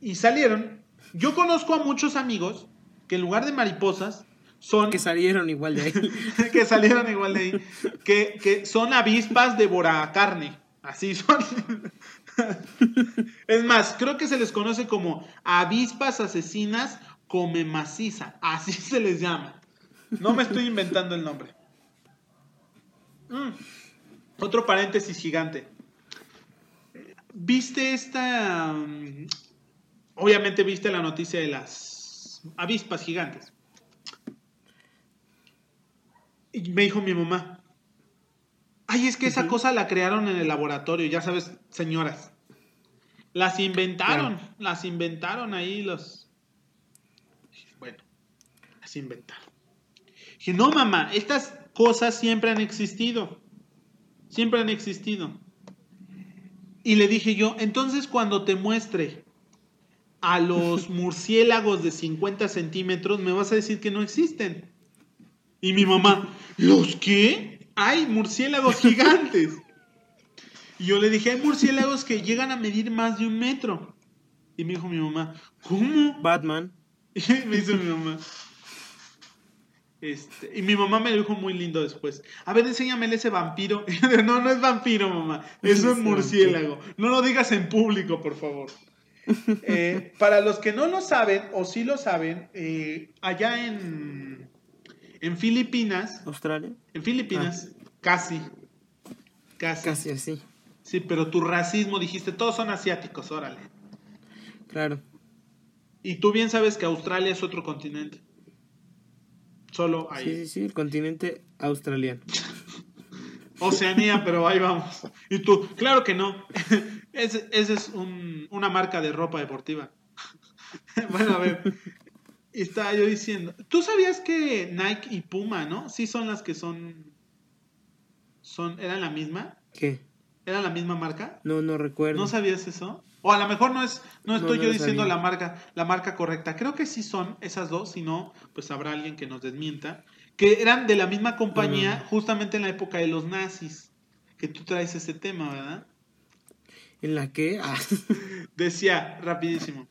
y salieron. Yo conozco a muchos amigos que en lugar de mariposas son... Que salieron igual de ahí. *laughs* que salieron igual de ahí. Que, que son avispas de carne. Así son. *laughs* es más, creo que se les conoce como avispas asesinas come maciza. Así *laughs* se les llama. No me estoy inventando el nombre. Mm. Otro paréntesis gigante. ¿Viste esta... Mm, obviamente viste la noticia de las avispas gigantes. Y me dijo mi mamá, ay, es que esa cosa la crearon en el laboratorio, ya sabes, señoras. Las inventaron, las inventaron ahí los... Las inventaron. Dije, no, mamá, estas cosas siempre han existido. Siempre han existido. Y le dije yo, entonces cuando te muestre a los *laughs* murciélagos de 50 centímetros, me vas a decir que no existen. Y mi mamá, ¿los qué? Hay murciélagos *laughs* gigantes. Y yo le dije, hay murciélagos que llegan a medir más de un metro. Y me dijo mi mamá, ¿cómo? Batman. *laughs* Me dice mi mamá. Este, y mi mamá me lo dijo muy lindo después. A ver, enséñame ese vampiro. *laughs* no, no es vampiro, mamá. Es un murciélago. No lo digas en público, por favor. Eh, para los que no lo saben, o sí lo saben, eh, allá en, en Filipinas. ¿Australia? En Filipinas, ah. casi. Casi. Casi así. Sí, pero tu racismo dijiste, todos son asiáticos, órale. Claro. Y tú bien sabes que Australia es otro continente. Solo ahí. Sí, sí, sí, el continente australiano. *laughs* Oceanía, pero ahí vamos. Y tú, claro que no. *laughs* Esa es una marca de ropa deportiva. *laughs* bueno, a ver, estaba yo diciendo, ¿tú sabías que Nike y Puma, ¿no? Sí son las que son son eran la misma? ¿Qué? ¿Era la misma marca? No, no recuerdo. ¿No sabías eso? O a lo mejor no es no estoy yo diciendo la marca la marca correcta. Creo que sí son esas dos, si no, pues habrá alguien que nos desmienta, que eran de la misma compañía justamente en la época de los nazis, que tú traes ese tema, ¿verdad? ¿En la que? Ah. *laughs* Decía rapidísimo.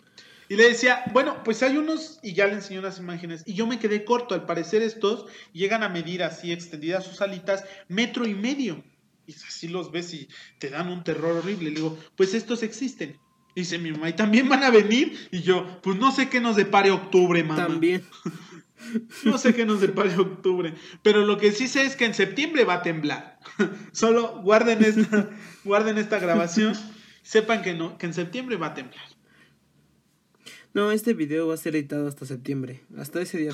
Y le decía, bueno, pues hay unos, y ya le enseñó las imágenes, y yo me quedé corto, al parecer estos llegan a medir así extendidas sus alitas, metro y medio. Y así los ves y te dan un terror horrible. Le digo, pues estos existen. dice mi mamá, ¿y también van a venir? Y yo, pues no sé qué nos depare octubre, mamá. También. *laughs* no sé qué nos depare octubre. Pero lo que sí sé es que en septiembre va a temblar. *laughs* Solo guarden esta, *laughs* guarden esta grabación. Sepan que, no, que en septiembre va a temblar. No, este video va a ser editado hasta septiembre. Hasta ese día.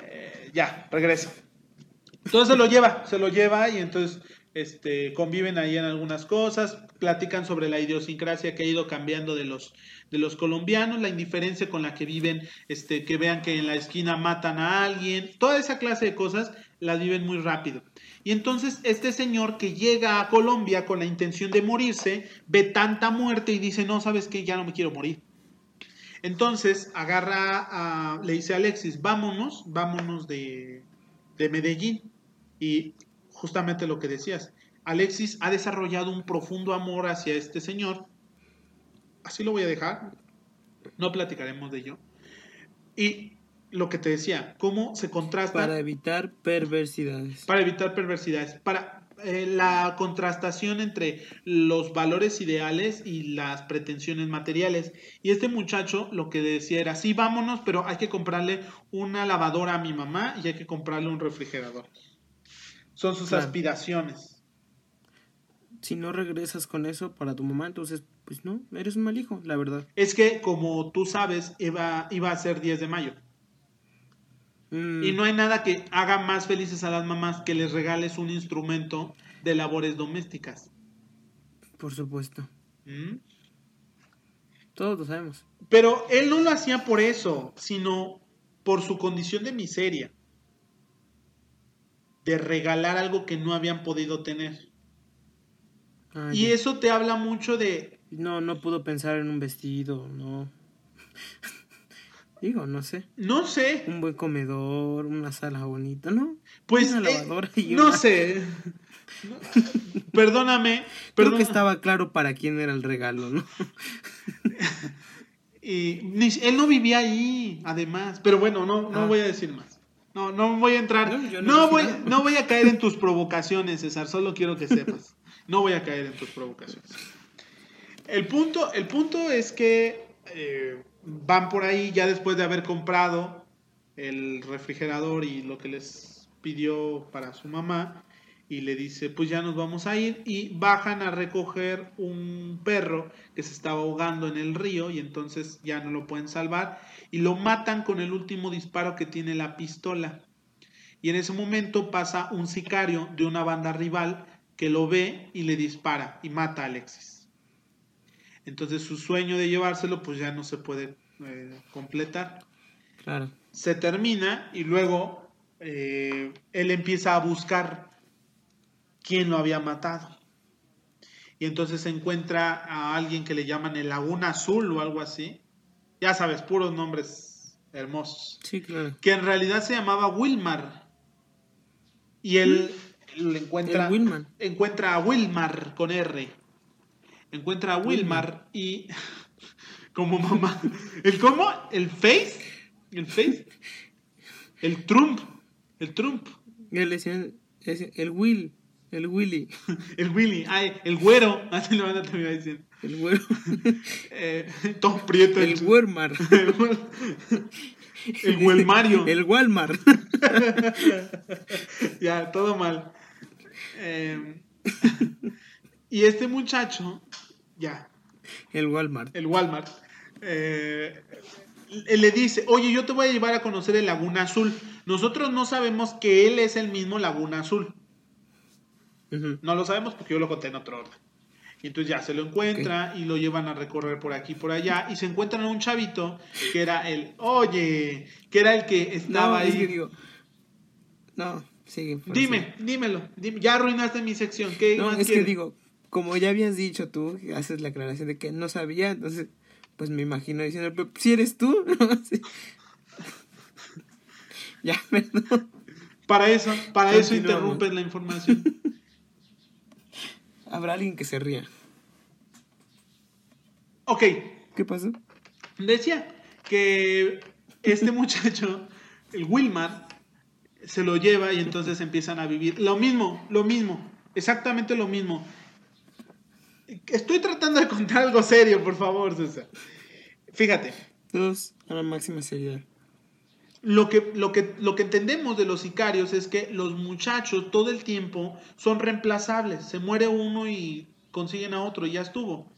eh, ya, regreso. Entonces se lo lleva, se lo lleva y entonces este, conviven ahí en algunas cosas, platican sobre la idiosincrasia que ha ido cambiando de los, de los colombianos, la indiferencia con la que viven, este, que vean que en la esquina matan a alguien, toda esa clase de cosas las viven muy rápido. Y entonces este señor que llega a Colombia con la intención de morirse, ve tanta muerte y dice, no, sabes qué, ya no me quiero morir. Entonces agarra, a, le dice a Alexis, vámonos, vámonos de, de Medellín. Y justamente lo que decías, Alexis ha desarrollado un profundo amor hacia este señor. Así lo voy a dejar. No platicaremos de ello. Y lo que te decía, cómo se contrasta. Para evitar perversidades. Para evitar perversidades. Para eh, la contrastación entre los valores ideales y las pretensiones materiales. Y este muchacho lo que decía era, sí, vámonos, pero hay que comprarle una lavadora a mi mamá y hay que comprarle un refrigerador. Son sus aspiraciones. Si no regresas con eso para tu mamá, entonces, pues no, eres un mal hijo, la verdad. Es que, como tú sabes, iba, iba a ser 10 de mayo. Y no hay nada que haga más felices a las mamás que les regales un instrumento de labores domésticas. Por supuesto. ¿Mm? Todos lo sabemos. Pero él no lo hacía por eso, sino por su condición de miseria. De regalar algo que no habían podido tener. Ah, y eso te habla mucho de... No, no pudo pensar en un vestido, no. *laughs* Digo, no sé. No sé. Un buen comedor, una sala bonita, ¿no? Pues una eh, lavadora y no sé. Perdóname. Creo que estaba claro para quién era el regalo, ¿no? *laughs* Y él no vivía ahí, además. Pero bueno, no, no Ah. voy a decir más. No, no voy a entrar. No, voy, nada. no voy a caer en tus provocaciones, César. Solo quiero que sepas. No voy a caer en tus provocaciones. El punto, el punto es que eh, van por ahí ya después de haber comprado el refrigerador y lo que les pidió para su mamá. Y le dice, pues ya nos vamos a ir. Y bajan a recoger un perro que se estaba ahogando en el río y entonces ya no lo pueden salvar. Y lo matan con el último disparo que tiene la pistola. Y en ese momento pasa un sicario de una banda rival que lo ve y le dispara y mata a Alexis. Entonces su sueño de llevárselo pues ya no se puede eh, completar. Claro. Se termina y luego eh, él empieza a buscar quién lo había matado. Y entonces encuentra a alguien que le llaman el Laguna Azul o algo así. Ya sabes, puros nombres hermosos Sí, claro. que en realidad se llamaba Wilmar. Y él le encuentra, El Wilman. encuentra a Wilmar con R. Encuentra a Wilmar y *laughs* como mamá. ¿El cómo? ¿El Face? ¿El Face? El Trump. El Trump. Él decía, decía, el Will, el Willy, *laughs* El Willy. Ay, el güero. *laughs* Así lo van a terminar diciendo. El güero, *laughs* Eh, Tom Prieto. el Wermar, *laughs* el, el Welmario. el Walmart. *laughs* ya, todo mal. Eh, y este muchacho, ya, El Walmart. el Walmart, eh, le dice, oye, yo te voy a llevar a conocer el Laguna Azul. Nosotros no sabemos que él es el mismo Laguna Azul. No lo sabemos porque yo lo conté en otro orden. Y entonces ya se lo encuentra y lo llevan a recorrer por aquí y por allá. Y se encuentran a un chavito que era el, oye, que era el que estaba No, ahí. es que digo, no, sigue. Dime, dímelo, dime, ya arruinaste mi sección. ¿Qué No, más es que digo, como ya habías dicho tú, haces la aclaración de que no sabía, entonces, pues me imagino diciendo, pero si eres tú. *laughs* *laughs* Ya, *laughs* perdón. Para eso, para eso interrumpes la información. Habrá alguien que se ría. ok, ¿Qué pasó? decía que este *laughs* muchacho, el Wilmar, se lo lleva y entonces empiezan a vivir lo mismo, lo mismo, exactamente lo mismo. Estoy tratando de contar algo serio, por favor, César. Fíjate, Todos a la máxima seriedad. Lo que, lo, que, lo que entendemos de los sicarios es que los muchachos todo el tiempo son reemplazables. Se muere uno y consiguen a otro y ya estuvo.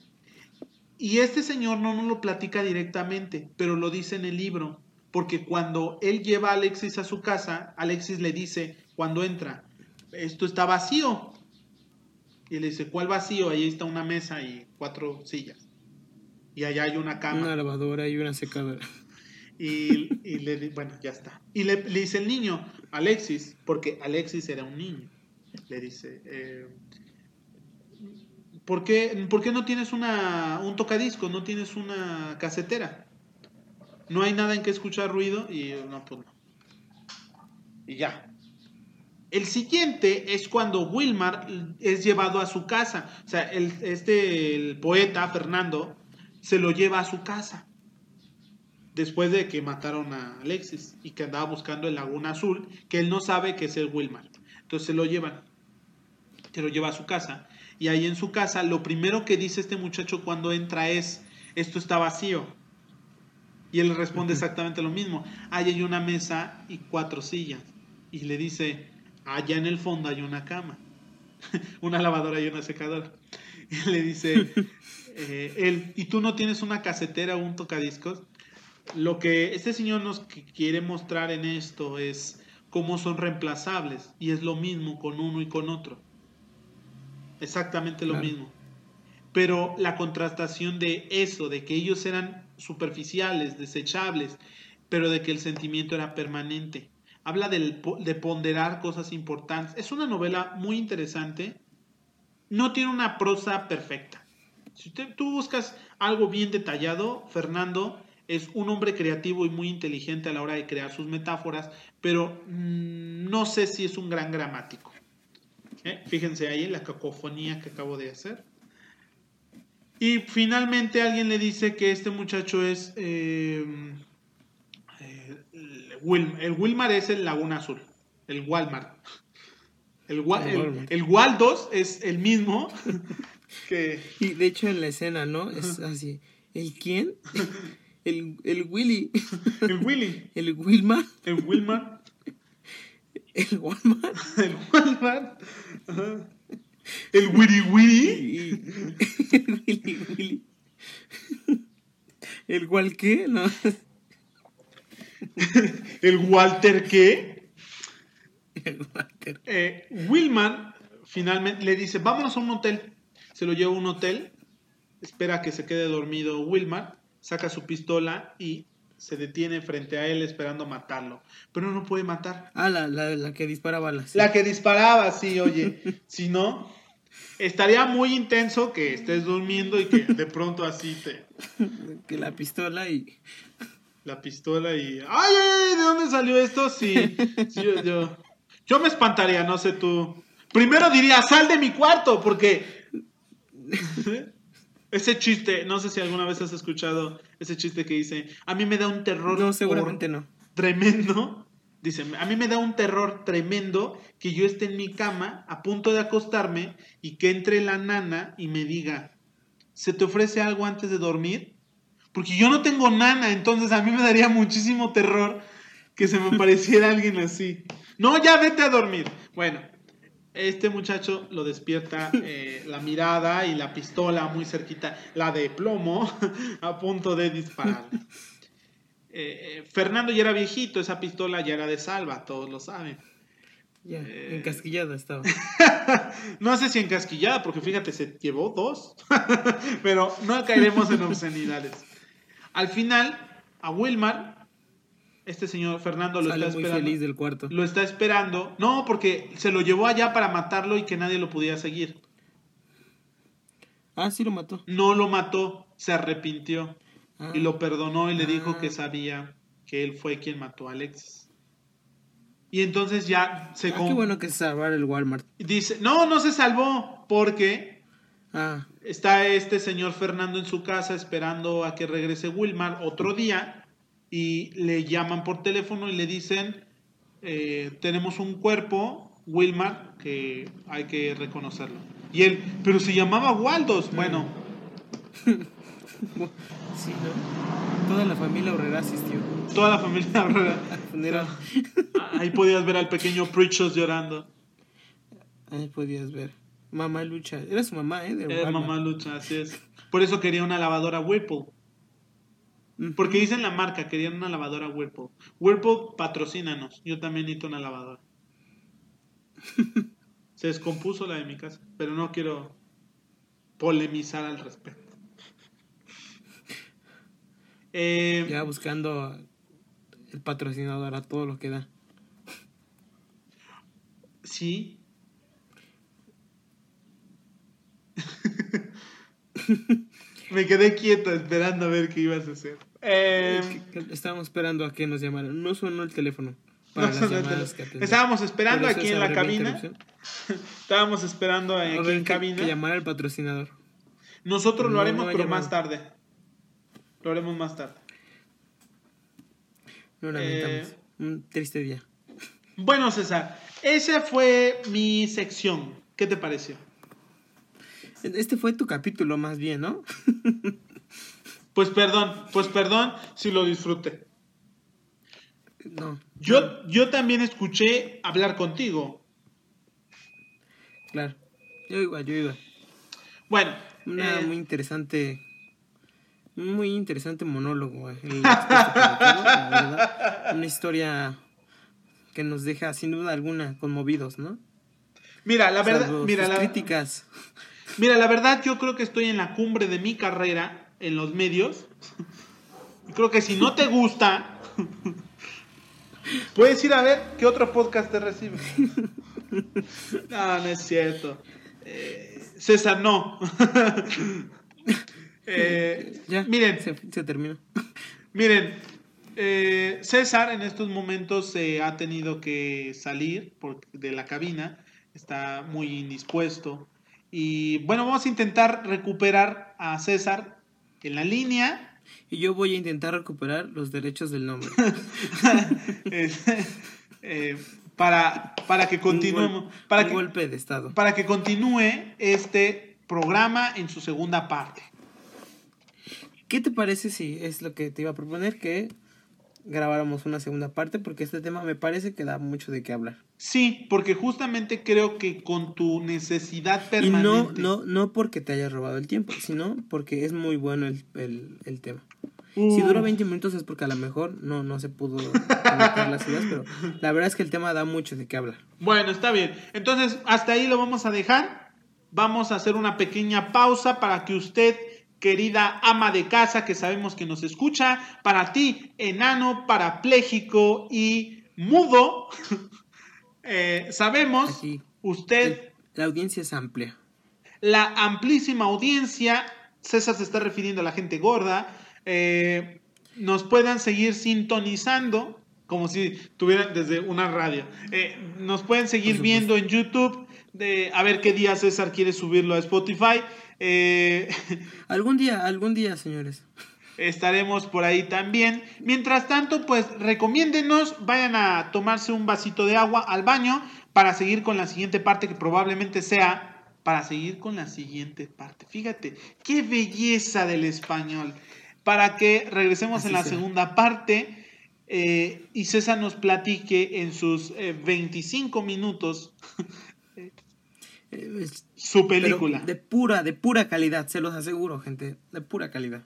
Y este señor no nos lo platica directamente, pero lo dice en el libro. Porque cuando él lleva a Alexis a su casa, Alexis le dice, cuando entra, esto está vacío. Y le dice, ¿cuál vacío? Ahí está una mesa y cuatro sillas. Y allá hay una cama. Una lavadora y una secadora. Y, le bueno, ya está. Y le, le dice el niño, Alexis, porque Alexis era un niño, le dice, eh, ¿por, qué, por qué no tienes una, un tocadisco? ¿No tienes una casetera? No hay nada en que escuchar ruido y no, pues no. Y ya. El siguiente es cuando Wilmar es llevado a su casa. O sea, el, este, el poeta, Fernando, se lo lleva a su casa después de que mataron a Alexis y que andaba buscando el Laguna Azul, que él no sabe que es el Wilmar. Entonces se lo llevan, se lo lleva a su casa. Y ahí en su casa, lo primero que dice este muchacho cuando entra es, esto está vacío. Y él responde exactamente lo mismo. Ahí hay una mesa y cuatro sillas. Y le dice, allá en el fondo hay una cama, *laughs* una lavadora y una secadora. Y le dice, *laughs* eh, él, ¿y tú no tienes una casetera o un tocadiscos? Lo que este señor nos qu- quiere mostrar en esto es cómo son reemplazables y es lo mismo con uno y con otro. Exactamente lo Claro. mismo. Pero la contrastación de eso, de que ellos eran superficiales, desechables, pero de que el sentimiento era permanente. Habla del de ponderar cosas importantes. Es una novela muy interesante. No tiene una prosa perfecta. Si usted, tú buscas algo bien detallado, Fernando es un hombre creativo y muy inteligente a la hora de crear sus metáforas, pero mm, no sé si es un gran gramático. ¿Eh? Fíjense ahí en la cacofonía que acabo de hacer. Y finalmente alguien le dice que este muchacho es... eh, eh, el Wil- el Wilmar es el Laguna Azul. El Walmart. El, Wa- El el- Walmart. el Waldos es el mismo *laughs* que... Y de hecho en la escena, ¿no? Es así. ¿El quién? *laughs* El, el Willy. *laughs* El Willy. El Wilma. El Wilmar. *laughs* El Walmart. *laughs* El Walmart. Ajá. El Wiri Wiri. Y, el Willy Willy. ¿El cual qué? No. El Walter qué. El Walter. Eh, Wilman finalmente le dice, vámonos a un hotel. Se lo lleva a un hotel. Espera que se quede dormido Wilmar. Saca su pistola y se detiene frente a él esperando matarlo. Pero no puede matar. Ah, la, la, la que dispara balas. La que disparaba, sí, oye. *laughs* si no, estaría muy intenso que estés durmiendo y que de pronto así te... *laughs* Que la pistola y. La pistola y... ¡Ay, ay, ay! ¿De dónde salió esto? Sí, sí, yo, yo, yo me espantaría, no sé tú. Primero diría, sal de mi cuarto, porque... *laughs* Ese chiste, no sé si alguna vez has escuchado ese chiste que dice, a mí me da un terror No, seguramente no. tremendo. Dice, a mí me da un terror tremendo que yo esté en mi cama a punto de acostarme y que entre la nana y me diga, ¿se te ofrece algo antes de dormir? Porque yo no tengo nana, entonces a mí me daría muchísimo terror que se me *laughs* pareciera alguien así. No, ya vete a dormir. Bueno, este muchacho lo despierta eh, la mirada y la pistola muy cerquita, la de plomo, *laughs* a punto de disparar. *laughs* Eh, eh, Fernando ya era viejito, esa pistola ya era de salva, todos lo saben. Ya, Eh. encasquillada estaba. *laughs* No sé si encasquillada, porque fíjate, se llevó dos. Pero no caeremos en obscenidades. Al final, a Wilmar, este señor Fernando lo Sale está muy esperando. feliz del cuarto. Lo está esperando. No, porque se lo llevó allá para matarlo y que nadie lo pudiera seguir. Ah, sí lo mató. No lo mató, se arrepintió Ah. y lo perdonó y le dijo Ah. que sabía que él fue quien mató a Alexis. Y entonces ya se Ah, con- qué bueno que se salvar el Walmart. dice, no, no se salvó porque Ah, está este señor Fernando en su casa esperando a que regrese Wilmar otro día y le llaman por teléfono y le dicen, eh, tenemos un cuerpo, Wilmar, que hay que reconocerlo. Y él, pero se llamaba Waldos. Bueno, *laughs* sí, ¿no? Toda la familia Horrera asistió toda la familia *laughs* funeral. Ahí podías ver al pequeño Pritchos llorando. Ahí podías ver. Mamá lucha. Era su mamá, ¿eh? Era mamá lucha, así es. Por eso quería una lavadora Whirlpool. Porque dicen la marca, querían una lavadora Whirlpool. Whirlpool, patrocínanos. Yo también necesito una lavadora. *laughs* Se descompuso la de mi casa, pero no quiero polemizar al respecto. Eh, Ya buscando el patrocinador a todo lo que da. sí. *laughs* Me quedé quieto esperando a ver qué ibas a hacer. Eh, Es que Estábamos esperando a que nos llamaran. No sonó el teléfono para no las el que. Estábamos esperando aquí en la cabina. *laughs* Estábamos esperando aquí en que- Que cabina. llamara al patrocinador. Nosotros lo haremos, pero más tarde. Lo haremos más tarde. Lo lamentamos. Un triste día. Bueno, César, esa fue mi sección. ¿Qué te pareció? Este fue tu capítulo más bien, ¿no? *laughs* Pues perdón, pues perdón si lo disfruté. No. Yo, yo también escuché hablar contigo. Claro. Yo igual, yo igual. Bueno, Una eh, muy interesante. Muy interesante monólogo. eh, el *laughs* este la verdad. Una historia que nos deja sin duda alguna conmovidos, ¿no? mira, la verdad, Salvo mira, sus la, críticas. Mira, la verdad, yo creo que estoy en la cumbre de mi carrera en los medios. Y creo que si no te gusta, puedes ir a ver qué otro podcast te recibe. No, no es cierto. Eh, César, no. *laughs* Eh, Ya, miren, se, se terminó. Miren, eh, César en estos momentos se ha tenido que salir por- de la cabina, está muy indispuesto Y bueno, vamos a intentar recuperar a César en la línea. Y yo voy a intentar recuperar los derechos del nombre. *laughs* Eh, eh, para, para que continuemos. Un, gol- para un que, golpe de estado. para que continúe este programa en su segunda parte. ¿Qué te parece si es lo que te iba a proponer que grabáramos una segunda parte? Porque este tema me parece que da mucho de qué hablar. Sí, porque justamente creo que con tu necesidad Y permanente. no, no, no porque te haya robado el tiempo, sino porque es muy bueno el, el, el tema. Si dura 20 minutos es porque a lo mejor no, no se pudo conectar las ideas, pero la verdad es que el tema da mucho de qué hablar. Bueno, está bien. Entonces, hasta ahí lo vamos a dejar. Vamos a hacer una pequeña pausa para que usted, querida ama de casa, que sabemos que nos escucha, para ti, enano, parapléjico y mudo, *laughs* eh, sabemos, Aquí. usted, La audiencia es amplia. la amplísima audiencia, César se está refiriendo a la gente gorda, eh, nos puedan seguir sintonizando, como si tuvieran desde una radio. Eh, nos pueden seguir viendo en YouTube, de, a ver qué día César quiere subirlo a Spotify. Eh, *laughs* Algún día, algún día, señores. estaremos por ahí también. Mientras tanto, pues recomiéndenos, vayan a tomarse un vasito de agua al baño para seguir con la siguiente parte que probablemente sea para seguir con la siguiente parte. Fíjate, qué belleza del español. Para que regresemos Así en la segunda parte eh, y César nos platique en sus eh, 25 minutos Eh, *laughs* es- su película de pura, de pura calidad, se los aseguro, gente. De pura calidad.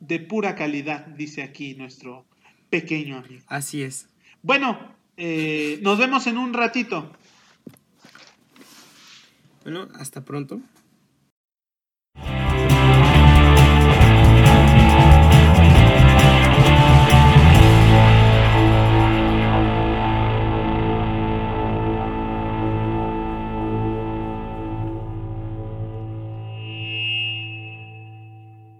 de pura calidad, dice aquí nuestro pequeño amigo. Así es. Bueno, eh, nos vemos en un ratito. Bueno, hasta pronto.